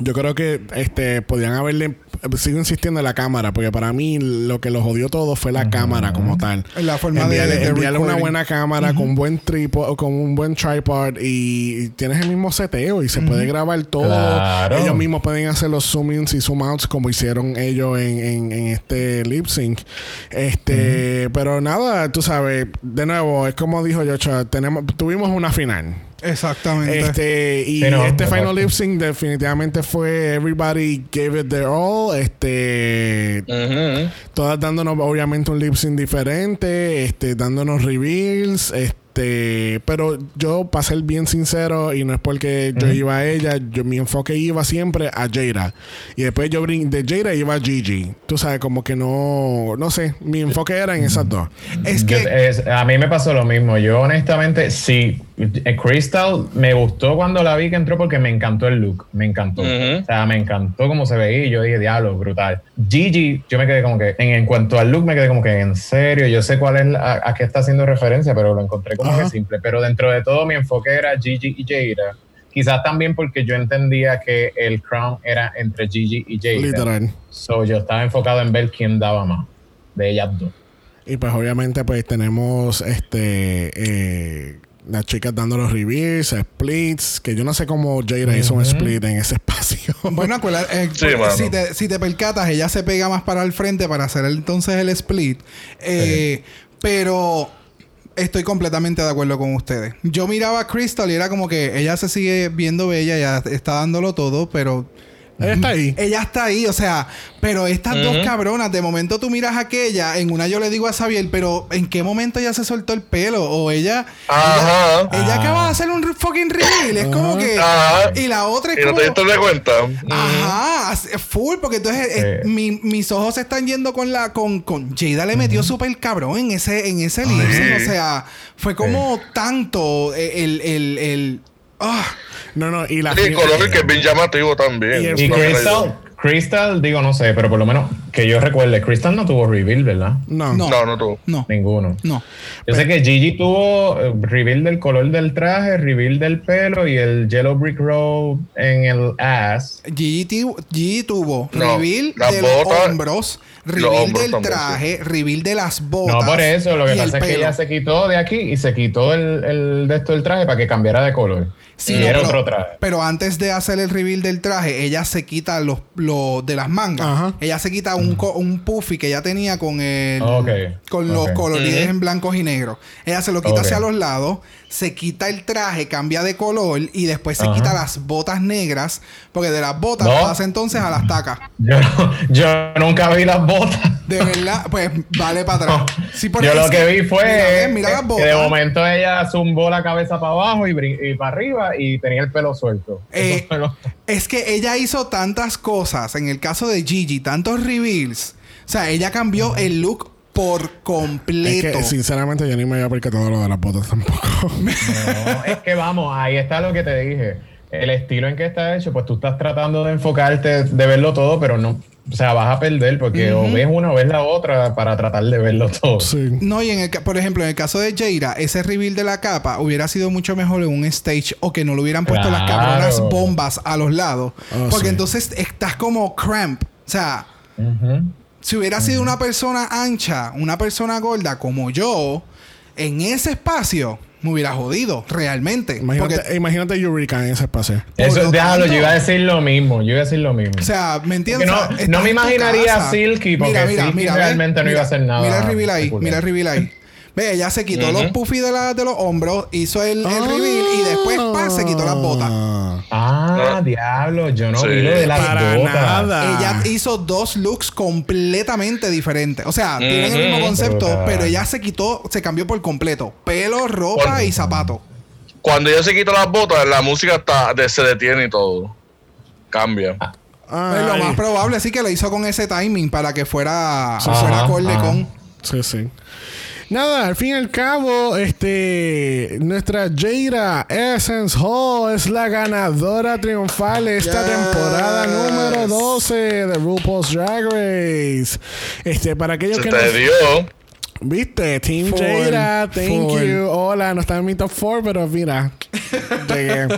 yo creo que este podían haberle. Sigo insistiendo en la cámara, porque para mí lo que lo jodió todo fue la cámara como tal. La forma de- enviarle, de enviarle una buena cámara con buen tripod, con un buen tripod y tienes el mismo seteo y se puede grabar todo. Claro. Ellos mismos pueden hacer los zoom ins y zoom outs como hicieron ellos en, en- en este lip sync. Este, pero nada, tú sabes, de nuevo, es como dijo Yocha, tenemos, tuvimos una final. Exactamente. Este, y Sí, no, este final lip sync definitivamente fue everybody gave it their all. Este, todas dándonos obviamente un lip sync diferente, este, dándonos reveals, este, pero yo para ser bien sincero y no es porque yo iba a ella, yo mi enfoque iba siempre a Jada y después yo brin- de Jada iba a Gigi. Tú sabes como que no, no sé, mi enfoque era en esas dos. es Yo- que. es- a mí me pasó lo mismo. Yo honestamente, sí, Crystal me gustó cuando la vi que entró porque me encantó el look, me encantó. O sea, me encantó cómo se veía y yo dije, diablo, brutal. Gigi, yo me quedé como que, en, en cuanto al look, me quedé como que, en serio, yo sé cuál es, la- a, a qué está haciendo referencia, pero lo encontré como que simple. Pero dentro de todo mi enfoque era Gigi y Jada. Quizás también porque yo entendía que el crown era entre Gigi y Jada. Literal. So yo estaba enfocado en ver quién daba más de ellas dos. Y pues obviamente pues tenemos este eh, las chicas dando los reveals, splits, que yo no sé cómo Jada hizo un split en ese espacio. Bueno, acuérdate, eh, Sí, mano. si, te, si te percatas, ella se pega más para el frente para hacer entonces el split. Eh, Pero estoy completamente de acuerdo con ustedes. Yo miraba a Crystal y era como que ella se sigue viendo bella, ya está dándolo todo, pero Ella está ahí. ella está ahí, o sea, pero estas dos cabronas, de momento tú miras a aquella, en una yo le digo a Xavier, pero ¿en qué momento ella se soltó el pelo? O ella. Ajá. Ella, ella acaba de hacer un fucking reveal. Es como que. Ajá. Y la otra es Y no como. te diste cuenta. Ajá, full, porque entonces eh, Sí. mi- mis ojos se están yendo con la con, con Jada le metió súper cabrón en ese en ese lip sync, o sea, fue como tanto eh, el el, el ah, No, no, y la Sí, color que es bien llamativo también. Y el- Y Crystal, Crystal, digo, no sé, pero por lo menos que yo recuerde, Crystal no tuvo reveal, ¿verdad? No. No. No, no tú. no, Ninguno. no. Yo sé que Gigi tuvo eh, reveal del color del traje, reveal del pelo y el Yellow Brick Road en el ass. Gigi, tu- Gigi tuvo No, reveal de los botas- hombros, los reveal hombros del también, traje, reveal de las botas. No por eso, lo que pasa es que ella se quitó de aquí y se quitó el, el de esto del traje para que cambiara de color. Sí, y no, era pero, otro traje. pero antes de hacer el reveal del traje, ella se quita los, los de las mangas. Ajá. Ella se quita un, un puffy que ella tenía con el con los ok. colorides Ujú. en blancos y negros. Ella se lo quita hacia los lados, se quita el traje, cambia de color y después se Ajá. quita las botas negras, porque de las botas No. pasa entonces a las tacas. Yo, yo nunca vi las botas. De verdad, pues vale para atrás. Sí, yo lo que vi fue Mira, que- de momento ella zumbó la cabeza para abajo y, para arriba y tenía el pelo suelto. Eh, Eso Es que ella hizo tantas cosas. En el caso de Gigi, tantos reveals. O sea, ella cambió el look por Es completo. que, sinceramente, yo ni me había percatado lo de las botas tampoco. No, es que vamos, ahí está lo que te dije. El estilo en que está hecho, pues tú estás tratando de enfocarte, de verlo todo, pero no, o sea, vas a perder porque o ves una o ves la otra para tratar de verlo todo. sí. No, y en el, por ejemplo, en el caso de Jaira, ese reveal de la capa hubiera sido mucho mejor en un stage o que no le hubieran puesto las cabronas bombas a los lados. Oh, porque sí. entonces estás como cramp. O sea, Si hubiera sido una persona ancha, una persona gorda como yo, en ese espacio me hubiera jodido realmente. Imagínate, Porque, imagínate Eureka en ese espacio. Eso, lo déjalo, tanto- yo iba a decir lo mismo, yo iba a decir lo mismo. o sea, ¿me entiendes? Porque no- O sea, no me imaginaría a Silky, porque Silky realmente no iba a hacer nada Mira el reveal ahí, mira el reveal ahí. Ve, ella se quitó los puffy de, la, de los hombros, hizo el, el reveal y después pa, se quitó las botas. Ah. Ah, Ah. diablo, yo no Sí. vi lo de las Para botas. nada. Ella hizo dos looks completamente diferentes. O sea, tienen el mismo concepto, pero ella se quitó, se cambió por completo. Pelo, ropa Por- y zapatos. Cuando ella se quita las botas, la música está, de- se detiene y todo. Cambia. Es lo más probable, sí que lo hizo con ese timing para que fuera, Ajá, fuera acorde ajá. con. Sí, sí. Nada, al fin y al cabo, este, nuestra Jaira Essence Hall es la ganadora triunfal de esta Yes. temporada número 12 de RuPaul's Drag Race. Este, para aquellos Se que te no dio. Viste, Team Full, Jaira, thank you. Hola, no está en mi top 4, pero mira, llegué.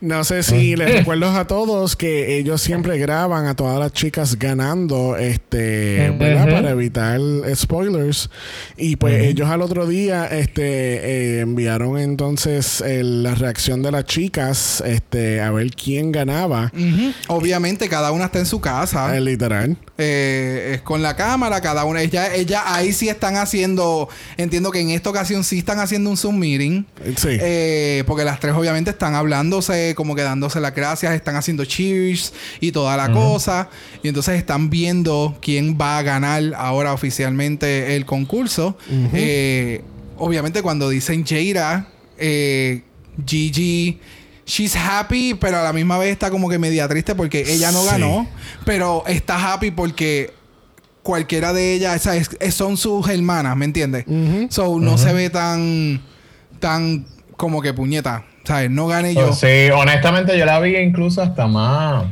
No sé si les recuerdo a todos que ellos siempre graban a todas las chicas ganando, este, ¿verdad? Para evitar spoilers. Y pues ellos al otro día, este, eh, enviaron entonces el- la reacción de las chicas, este, a ver quién ganaba. Ujú. Obviamente, cada una está en su casa. Eh, literal. Eh, es con la cámara, cada una. Ella, ella ahí sí están haciendo. Entiendo que en esta ocasión sí están haciendo un Zoom meeting. Sí. Eh, porque las tres obviamente están hablándose, como que dándose las gracias, están haciendo cheers y toda la cosa. Y entonces están viendo quién va a ganar ahora oficialmente el concurso. Eh, obviamente cuando dicen Jaira, eh, Gigi, she's happy, pero a la misma vez está como que media triste porque ella no Sí. ganó. Pero está happy porque cualquiera de ellas, o sea, es- es- son sus hermanas, ¿me entiendes? So no se ve tan, tan como que puñeta, ¿sabes? No gane yo. Oh, Sí, honestamente yo la vi incluso hasta más,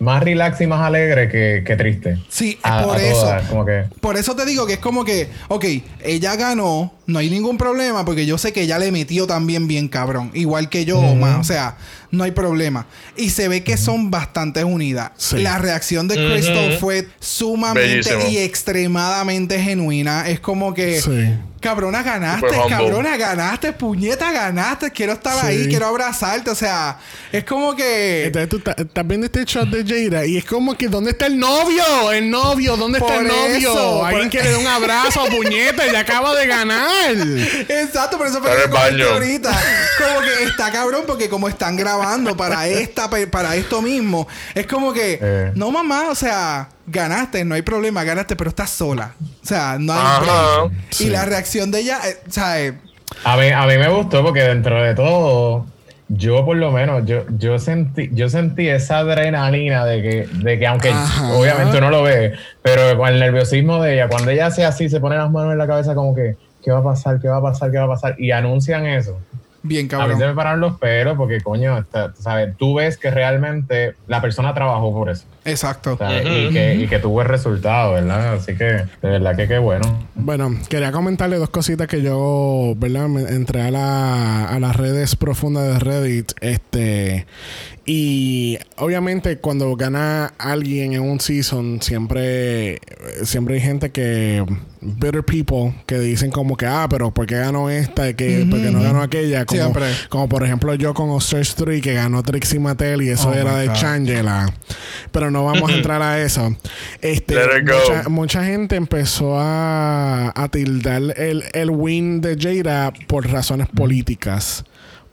más relax y más alegre que, que triste. Sí, A- por a eso. todas, como que, Por eso te digo que es como que, ok, ella ganó, no hay ningún problema porque yo sé que ella le metió también bien cabrón, igual que yo o más, o sea, no hay problema. Y se ve que son bastante unidas. Sí. La reacción de Crystal fue sumamente Bellísimo. y extremadamente genuina. Es como que Sí. Cabrona, ganaste, Super humble. cabrona, ganaste, puñeta, ganaste, quiero estar ahí, quiero abrazarte, o sea, es como que... Entonces tú ta- estás viendo este shot de Jada y es como que ¿dónde está el novio? El novio, ¿dónde está Por el novio? eso, Alguien por- quiere dar un abrazo, puñeta, ya acaba de ganar. Exacto, por eso fue que ahorita. Como que está cabrón porque como están grabando para esta para esto mismo, es como que Eh. no mamá, o sea, ganaste, no hay problema, ganaste, pero estás sola. O sea, no hay Ajá. Sí. Y la reacción de ella, eh, o sea, eh, A mí, a mí me gustó porque dentro de todo, yo por lo menos, yo, yo sentí, yo sentí esa adrenalina de que, de que aunque Ajá. obviamente uno lo ve, pero con el nerviosismo de ella, cuando ella hace así, se pone las manos en la cabeza como que, ¿qué va a pasar? ¿Qué va a pasar? ¿Qué va a pasar? Y anuncian eso. bien A mí se cabrón. me pararon los pelos porque, coño, está- ¿sabes? tú ves que realmente la persona trabajó por eso. Exacto. y, que, y que tuvo el resultado, ¿verdad? Así que, de verdad que qué bueno. Bueno, quería comentarle dos cositas que yo, ¿verdad? Me entré a, la, a las redes profundas de Reddit. Este. Y obviamente cuando gana alguien en un season, siempre, siempre hay gente que. Bitter people que dicen como que, ah, pero ¿por qué ganó esta? Que, ¿Por qué no ganó aquella? Como, Siempre. como por ejemplo yo con Ostrich 3 que ganó Trixie Mattel y eso Oh era de God. Changela. Pero no vamos a entrar a eso. Este, mucha gente empezó a, a tildar el, el win de Jada por razones políticas.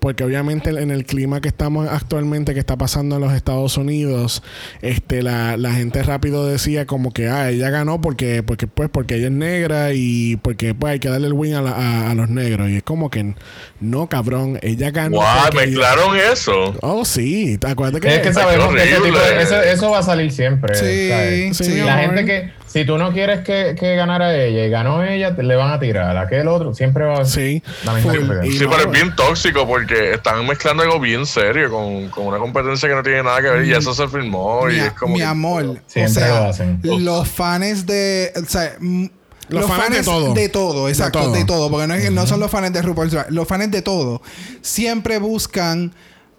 Porque obviamente en el clima que estamos actualmente, que está pasando en los Estados Unidos, este, la, la gente rápido decía como que ah, ella ganó porque, porque, pues, porque ella es negra y porque pues hay que darle el win a, la- a- a los negros. Y es como que no, cabrón, ella ganó. Wow, ella- mezclaron eso. Oh, sí. Acuérdate que. Es que sabemos que ese tipo de- eso, eso va a salir siempre. Sí, ¿sabes? Sí, sí. La gente que, si tú no quieres que, que ganara ella y ganó ella, te- le van a tirar. Aquel otro siempre va a Sí. la misma. Y Sí, no, pero es bien tóxico porque están mezclando algo bien serio con, con una competencia que no tiene nada que ver y eso se filmó y mi, es como mi que- amor, o Siempre sea, lo hacen. los fans de, o sea, mm, Los fans de todo. de todo, exacto, De de todo. porque no, es- no son los fans de RuPaul's Drag, los fans de todo siempre buscan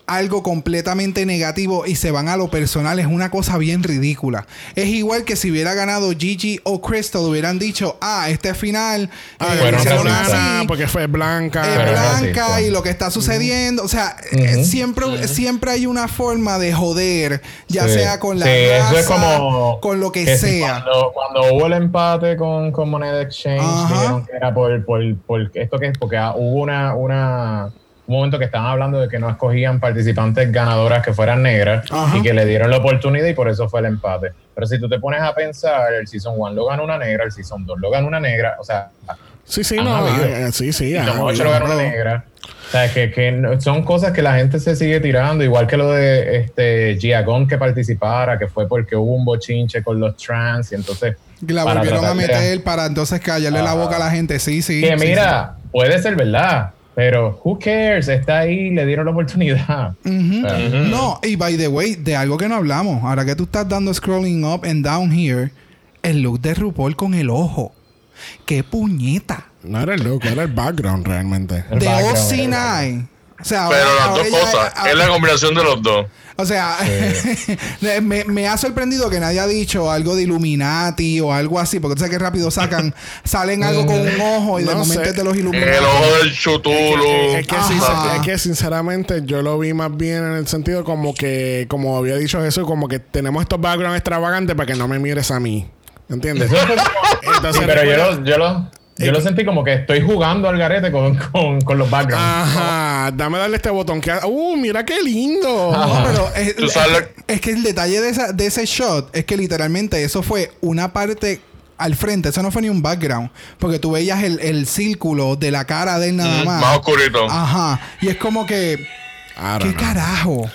algo completamente negativo y se van a lo personal es una cosa bien ridícula. Es igual que si hubiera ganado Gigi o Crystal hubieran dicho, ah, este final Ah, eh, lo hicieron racistas. ah, así, porque fue blanca. es blanca y lo que está sucediendo. O sea, eh, siempre, siempre hay una forma de joder, ya Sí. sea con la Sí, eso raza, es como con lo que, sea. Cuando, cuando hubo el empate con, con Moneda Exchange, dijeron que era por, por, por esto que es, porque hubo una, una un momento que estaban hablando de que no escogían participantes ganadoras que fueran negras Ajá. y que le dieron la oportunidad y por eso fue el empate. Pero si tú te pones a pensar, el Season 1 lo ganó una negra, el Season 2 lo ganó una negra, o sea, Sí, sí, no. habido. eh, sí, sí. y ha Season 8 habido. lo ganó una negra. O sea, que, que son cosas que la gente se sigue tirando, igual que lo de este Giagon que participara, que fue porque hubo un bochinche con los trans y entonces... La para volvieron a meter para entonces callarle la boca a la gente. Sí, sí. Que sí, mira, puede ser verdad, pero who cares, está ahí, le dieron la oportunidad. No, y by the way, de algo que no hablamos. Ahora que tú estás dando scrolling up and down here, el look de RuPaul con el ojo. ¡Qué puñeta! No era el look, era el background realmente. El de background, OC9. O sea, Pero ahora- las ahora dos ella- cosas, ahora- es la combinación de los dos. O sea, me, me ha sorprendido que nadie ha dicho algo de Illuminati o algo así, porque tú sabes que rápido sacan, salen algo con un ojo y de momento sé. es de los Illuminati. El ojo del chutulu. Es que, es sinceramente yo lo vi más bien en el sentido como que, como había dicho Jesús, como que tenemos estos backgrounds extravagantes para que no me mires a mí. ¿Entiendes? Entonces, Sí, pero yo lo, yo lo, yo lo sentí como que estoy jugando al garete con, con, con los backgrounds. Ajá, dame darle este botón que uh, mira qué lindo. No, pero es, que el detalle de, esa- de ese shot es que literalmente eso fue una parte al frente, eso no fue ni un background, porque tú veías el, el círculo de la cara de él nada Mm, más. más oscurito. Ajá, y es como que, ¿qué know. carajo?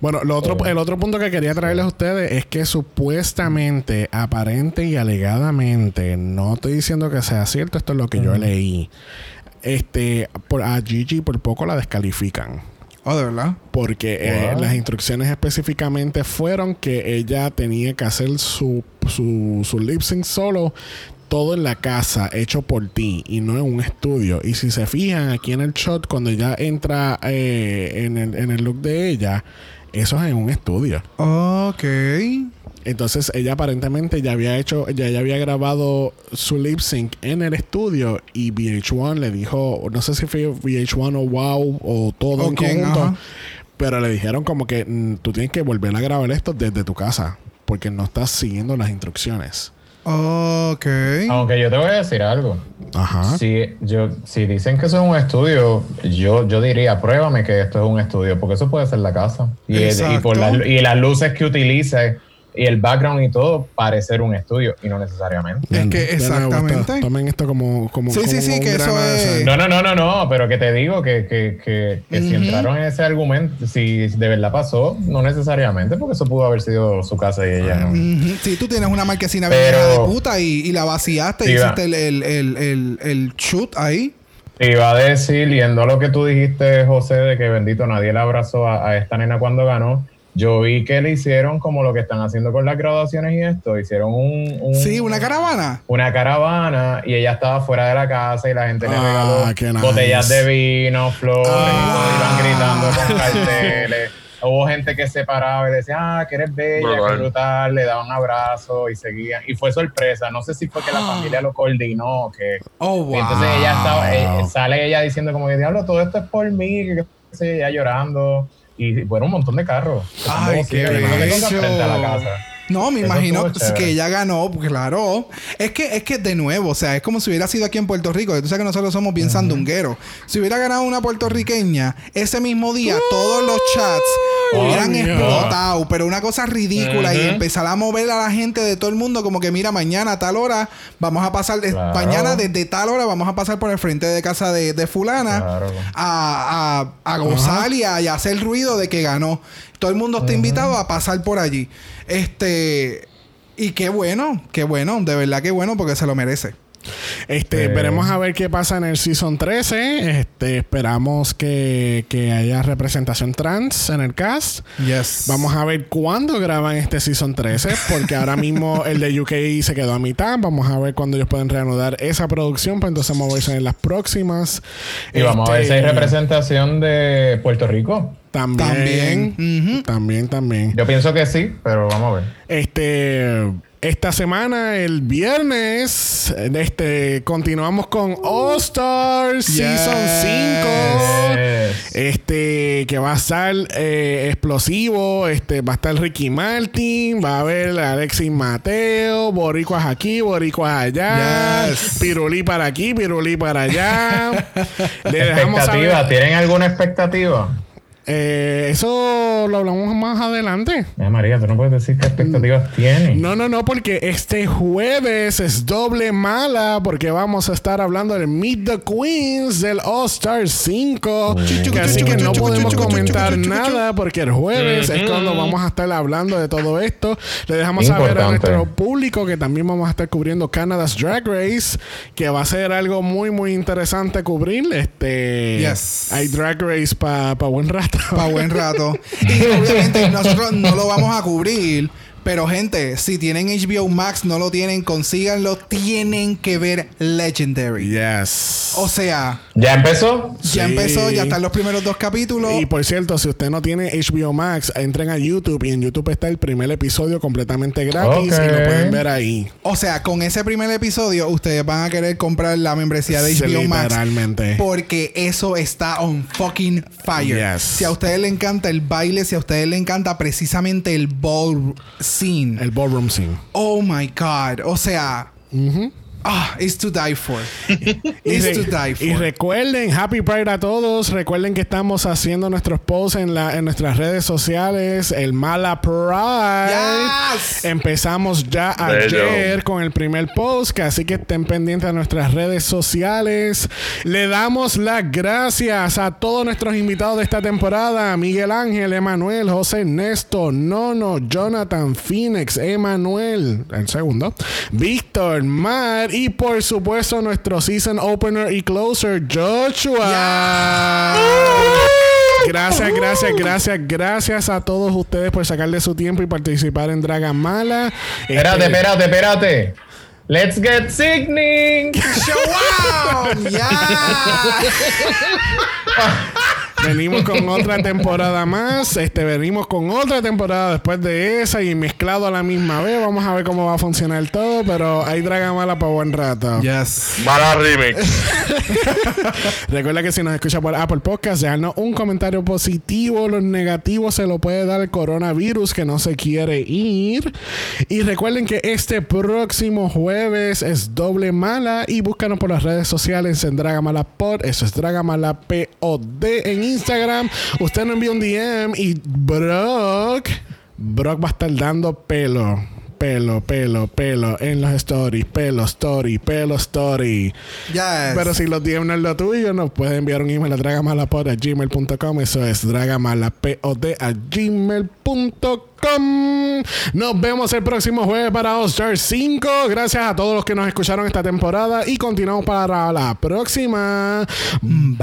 Bueno, lo otro, el otro punto que quería traerles a ustedes es que supuestamente, aparente y alegadamente, no estoy diciendo que sea cierto, esto es lo que yo leí. Este, por, a Gigi por poco la descalifican. Oh, de verdad. Porque eh, las instrucciones específicamente fueron que ella tenía que hacer su, su, su lip sync solo, todo en la casa, hecho por ti y no en un estudio. Y si se fijan aquí en el shot, cuando ella entra eh, en, el, en el look de ella, eso es en un estudio. Ok. Entonces ella aparentemente ya había hecho, ya, ya había grabado su lip sync en el estudio y VH1 le dijo, no sé si fue VH1 o Wow o todo en conjunto, pero le dijeron como que mm, tú tienes que volver a grabar esto desde tu casa porque no estás siguiendo las instrucciones. Ok. Aunque yo te voy a decir algo. Ajá. Si, yo, si dicen que eso es un estudio, yo, yo diría, pruébame que esto es un estudio, porque eso puede ser la casa. Y, el- y, por las- y las luces que utilice y el background y todo, parecer un estudio, y no necesariamente. Es que exactamente. tomen esto como, como, Sí, sí, como sí, un que eso es-. No, no, no, no, no, pero que te digo que, que, que, que si entraron en ese argumento, si de verdad pasó, no necesariamente, porque eso pudo haber sido su casa y ella no. Si tú tienes una marquesina Pero- de puta y, y la vaciaste y Sí, hiciste el, el, el, el, el shoot ahí. Te iba a decir, yendo a lo que tú dijiste, José, de que bendito nadie le abrazó a, a esta nena cuando ganó. Yo vi que le hicieron como lo que están haciendo con las graduaciones y esto. Hicieron un, un- Sí, una caravana. una caravana y ella estaba fuera de la casa y la gente le Ah, regaló nice. botellas de vino, flores, Ah. y iban gritando con carteles. Hubo gente que se paraba y decía, ah, que eres bella, que brutal, le daban abrazos y seguían. Y fue sorpresa, no sé si fue que la familia lo coordinó o que... Oh, Y wow. entonces ella estaba, eh, sale ella diciendo como que diablo, todo esto es por mí, que ella llorando. Y fueron un montón de carros. Ay, qué bello. bello. frente a la casa. No, me Eso imagino que ella ganó, claro. Es que, es que de nuevo, o sea, es como si hubiera sido aquí en Puerto Rico. Tú sabes que nosotros somos bien sandungueros. Si hubiera ganado una puertorriqueña, ese mismo día todos los chats hubieran explotado, pero una cosa ridícula y empezar a mover a la gente de todo el mundo como que mira, mañana a tal hora vamos a pasar, Claro. mañana desde tal hora vamos a pasar por el frente de casa de, de fulana Claro. a, a, a gozar y a, y a hacer ruido de que ganó. Todo el mundo está invitado a pasar por allí. Este. Y qué bueno, qué bueno, de verdad que bueno, porque se lo merece. Este, Eh. veremos a ver qué pasa en el Season 13. Este, esperamos que, que haya representación trans en el cast. Yes. Vamos a ver cuándo graban este Season 13, porque ahora mismo el de UK se quedó a mitad. Vamos a ver cuándo ellos pueden reanudar esa producción para entonces moverse en las próximas. Y vamos a ver si hay Este, representación de Puerto Rico. También. También. También, también. Yo pienso que sí, pero vamos a ver. Este. Esta semana, el viernes, este, continuamos con All Stars Season 5. Yes. Este, que va a estar eh, explosivo. Este, va a estar Ricky Martin. Va a haber Alexis Mateo. Boricuas aquí, boricuas allá. Yes. Pirulí para aquí, pirulí para allá. Le dejamos ¿Expectativa? ¿Tienen alguna expectativa? Eh, eso lo hablamos más adelante. Ay, María, tú no puedes decir qué expectativas tienes. No, no, no, porque este jueves es doble mala porque vamos a estar hablando del Meet the Queens del All Star 5. Que así que no podemos comentar nada porque el jueves es cuando vamos a estar hablando de todo esto. Le dejamos saber a Importante. nuestro público que también vamos a estar cubriendo Canada's Drag Race, que va a ser algo muy, muy interesante cubrir. Este, Yes. Hay Drag Race para buen rato. Para buen rato. Y obviamente nosotros no lo vamos a cubrir. Pero gente, si tienen HBO Max, no lo tienen, consíganlo. Tienen que ver Legendary. Yes. O sea, ¿Ya empezó? ya Sí. empezó, ya están los primeros dos capítulos. Y por cierto, si usted no tiene HBO Max, entren a YouTube y en YouTube está el primer episodio completamente gratis y lo pueden ver ahí. O sea, con ese primer episodio, ustedes van a querer comprar la membresía de Sí, HBO Max. literalmente. Porque eso está on fucking fire. Yes. Si a ustedes les encanta el baile, si a ustedes les encanta precisamente el ball scene. El ballroom scene. Oh my God. O sea, Ujú. Ah, it's to die for. It's to die for. y recuerden, Happy Pride a todos. Recuerden que estamos haciendo nuestros posts en, la, en nuestras redes sociales. El Mala Pride. Yes. Empezamos ya Bello. ayer con el primer post. Así que estén pendientes de nuestras redes sociales. Le damos las gracias a todos nuestros invitados de esta temporada: Miguel Ángel, Emanuel, José Ernesto, Nono, Jonathan, Phoenix, Emanuel, el segundo, Víctor, Mar y por supuesto nuestro season opener y closer, Joshua. Gracias, gracias, gracias, gracias a todos ustedes por sacarle su tiempo y participar en Dragon Mala. Espérate, Este, espérate, espérate. Let's get sickening. ¡Wow! ¡Ya! venimos con otra temporada más. Este, venimos con otra temporada después de esa y mezclado a la misma vez. Vamos a ver cómo va a funcionar todo, pero hay Dragamala para buen rato. Yes. Mala remix. Recuerda que si nos escucha por Apple Podcast, déjanos un comentario positivo. Los negativos se lo puede dar el coronavirus que no se quiere ir. Y recuerden que este próximo jueves es doble mala. Y búscanos por las redes sociales en Dragamala Pod. Eso es Dragamala POD en Instagram. Usted nos envía un DM y Brock. Brock va a estar dando pelo. Pelo, pelo, pelo en los stories. Pelo, story, pelo, story. Yes. Pero si los DM no es lo tuyo, nos puede enviar un email a dragamalapod a gmail.com. Eso es dragamalapod a gmail.com. Nos vemos el próximo jueves para All Star 5. Gracias a todos los que nos escucharon esta temporada y continuamos para la próxima. Bye.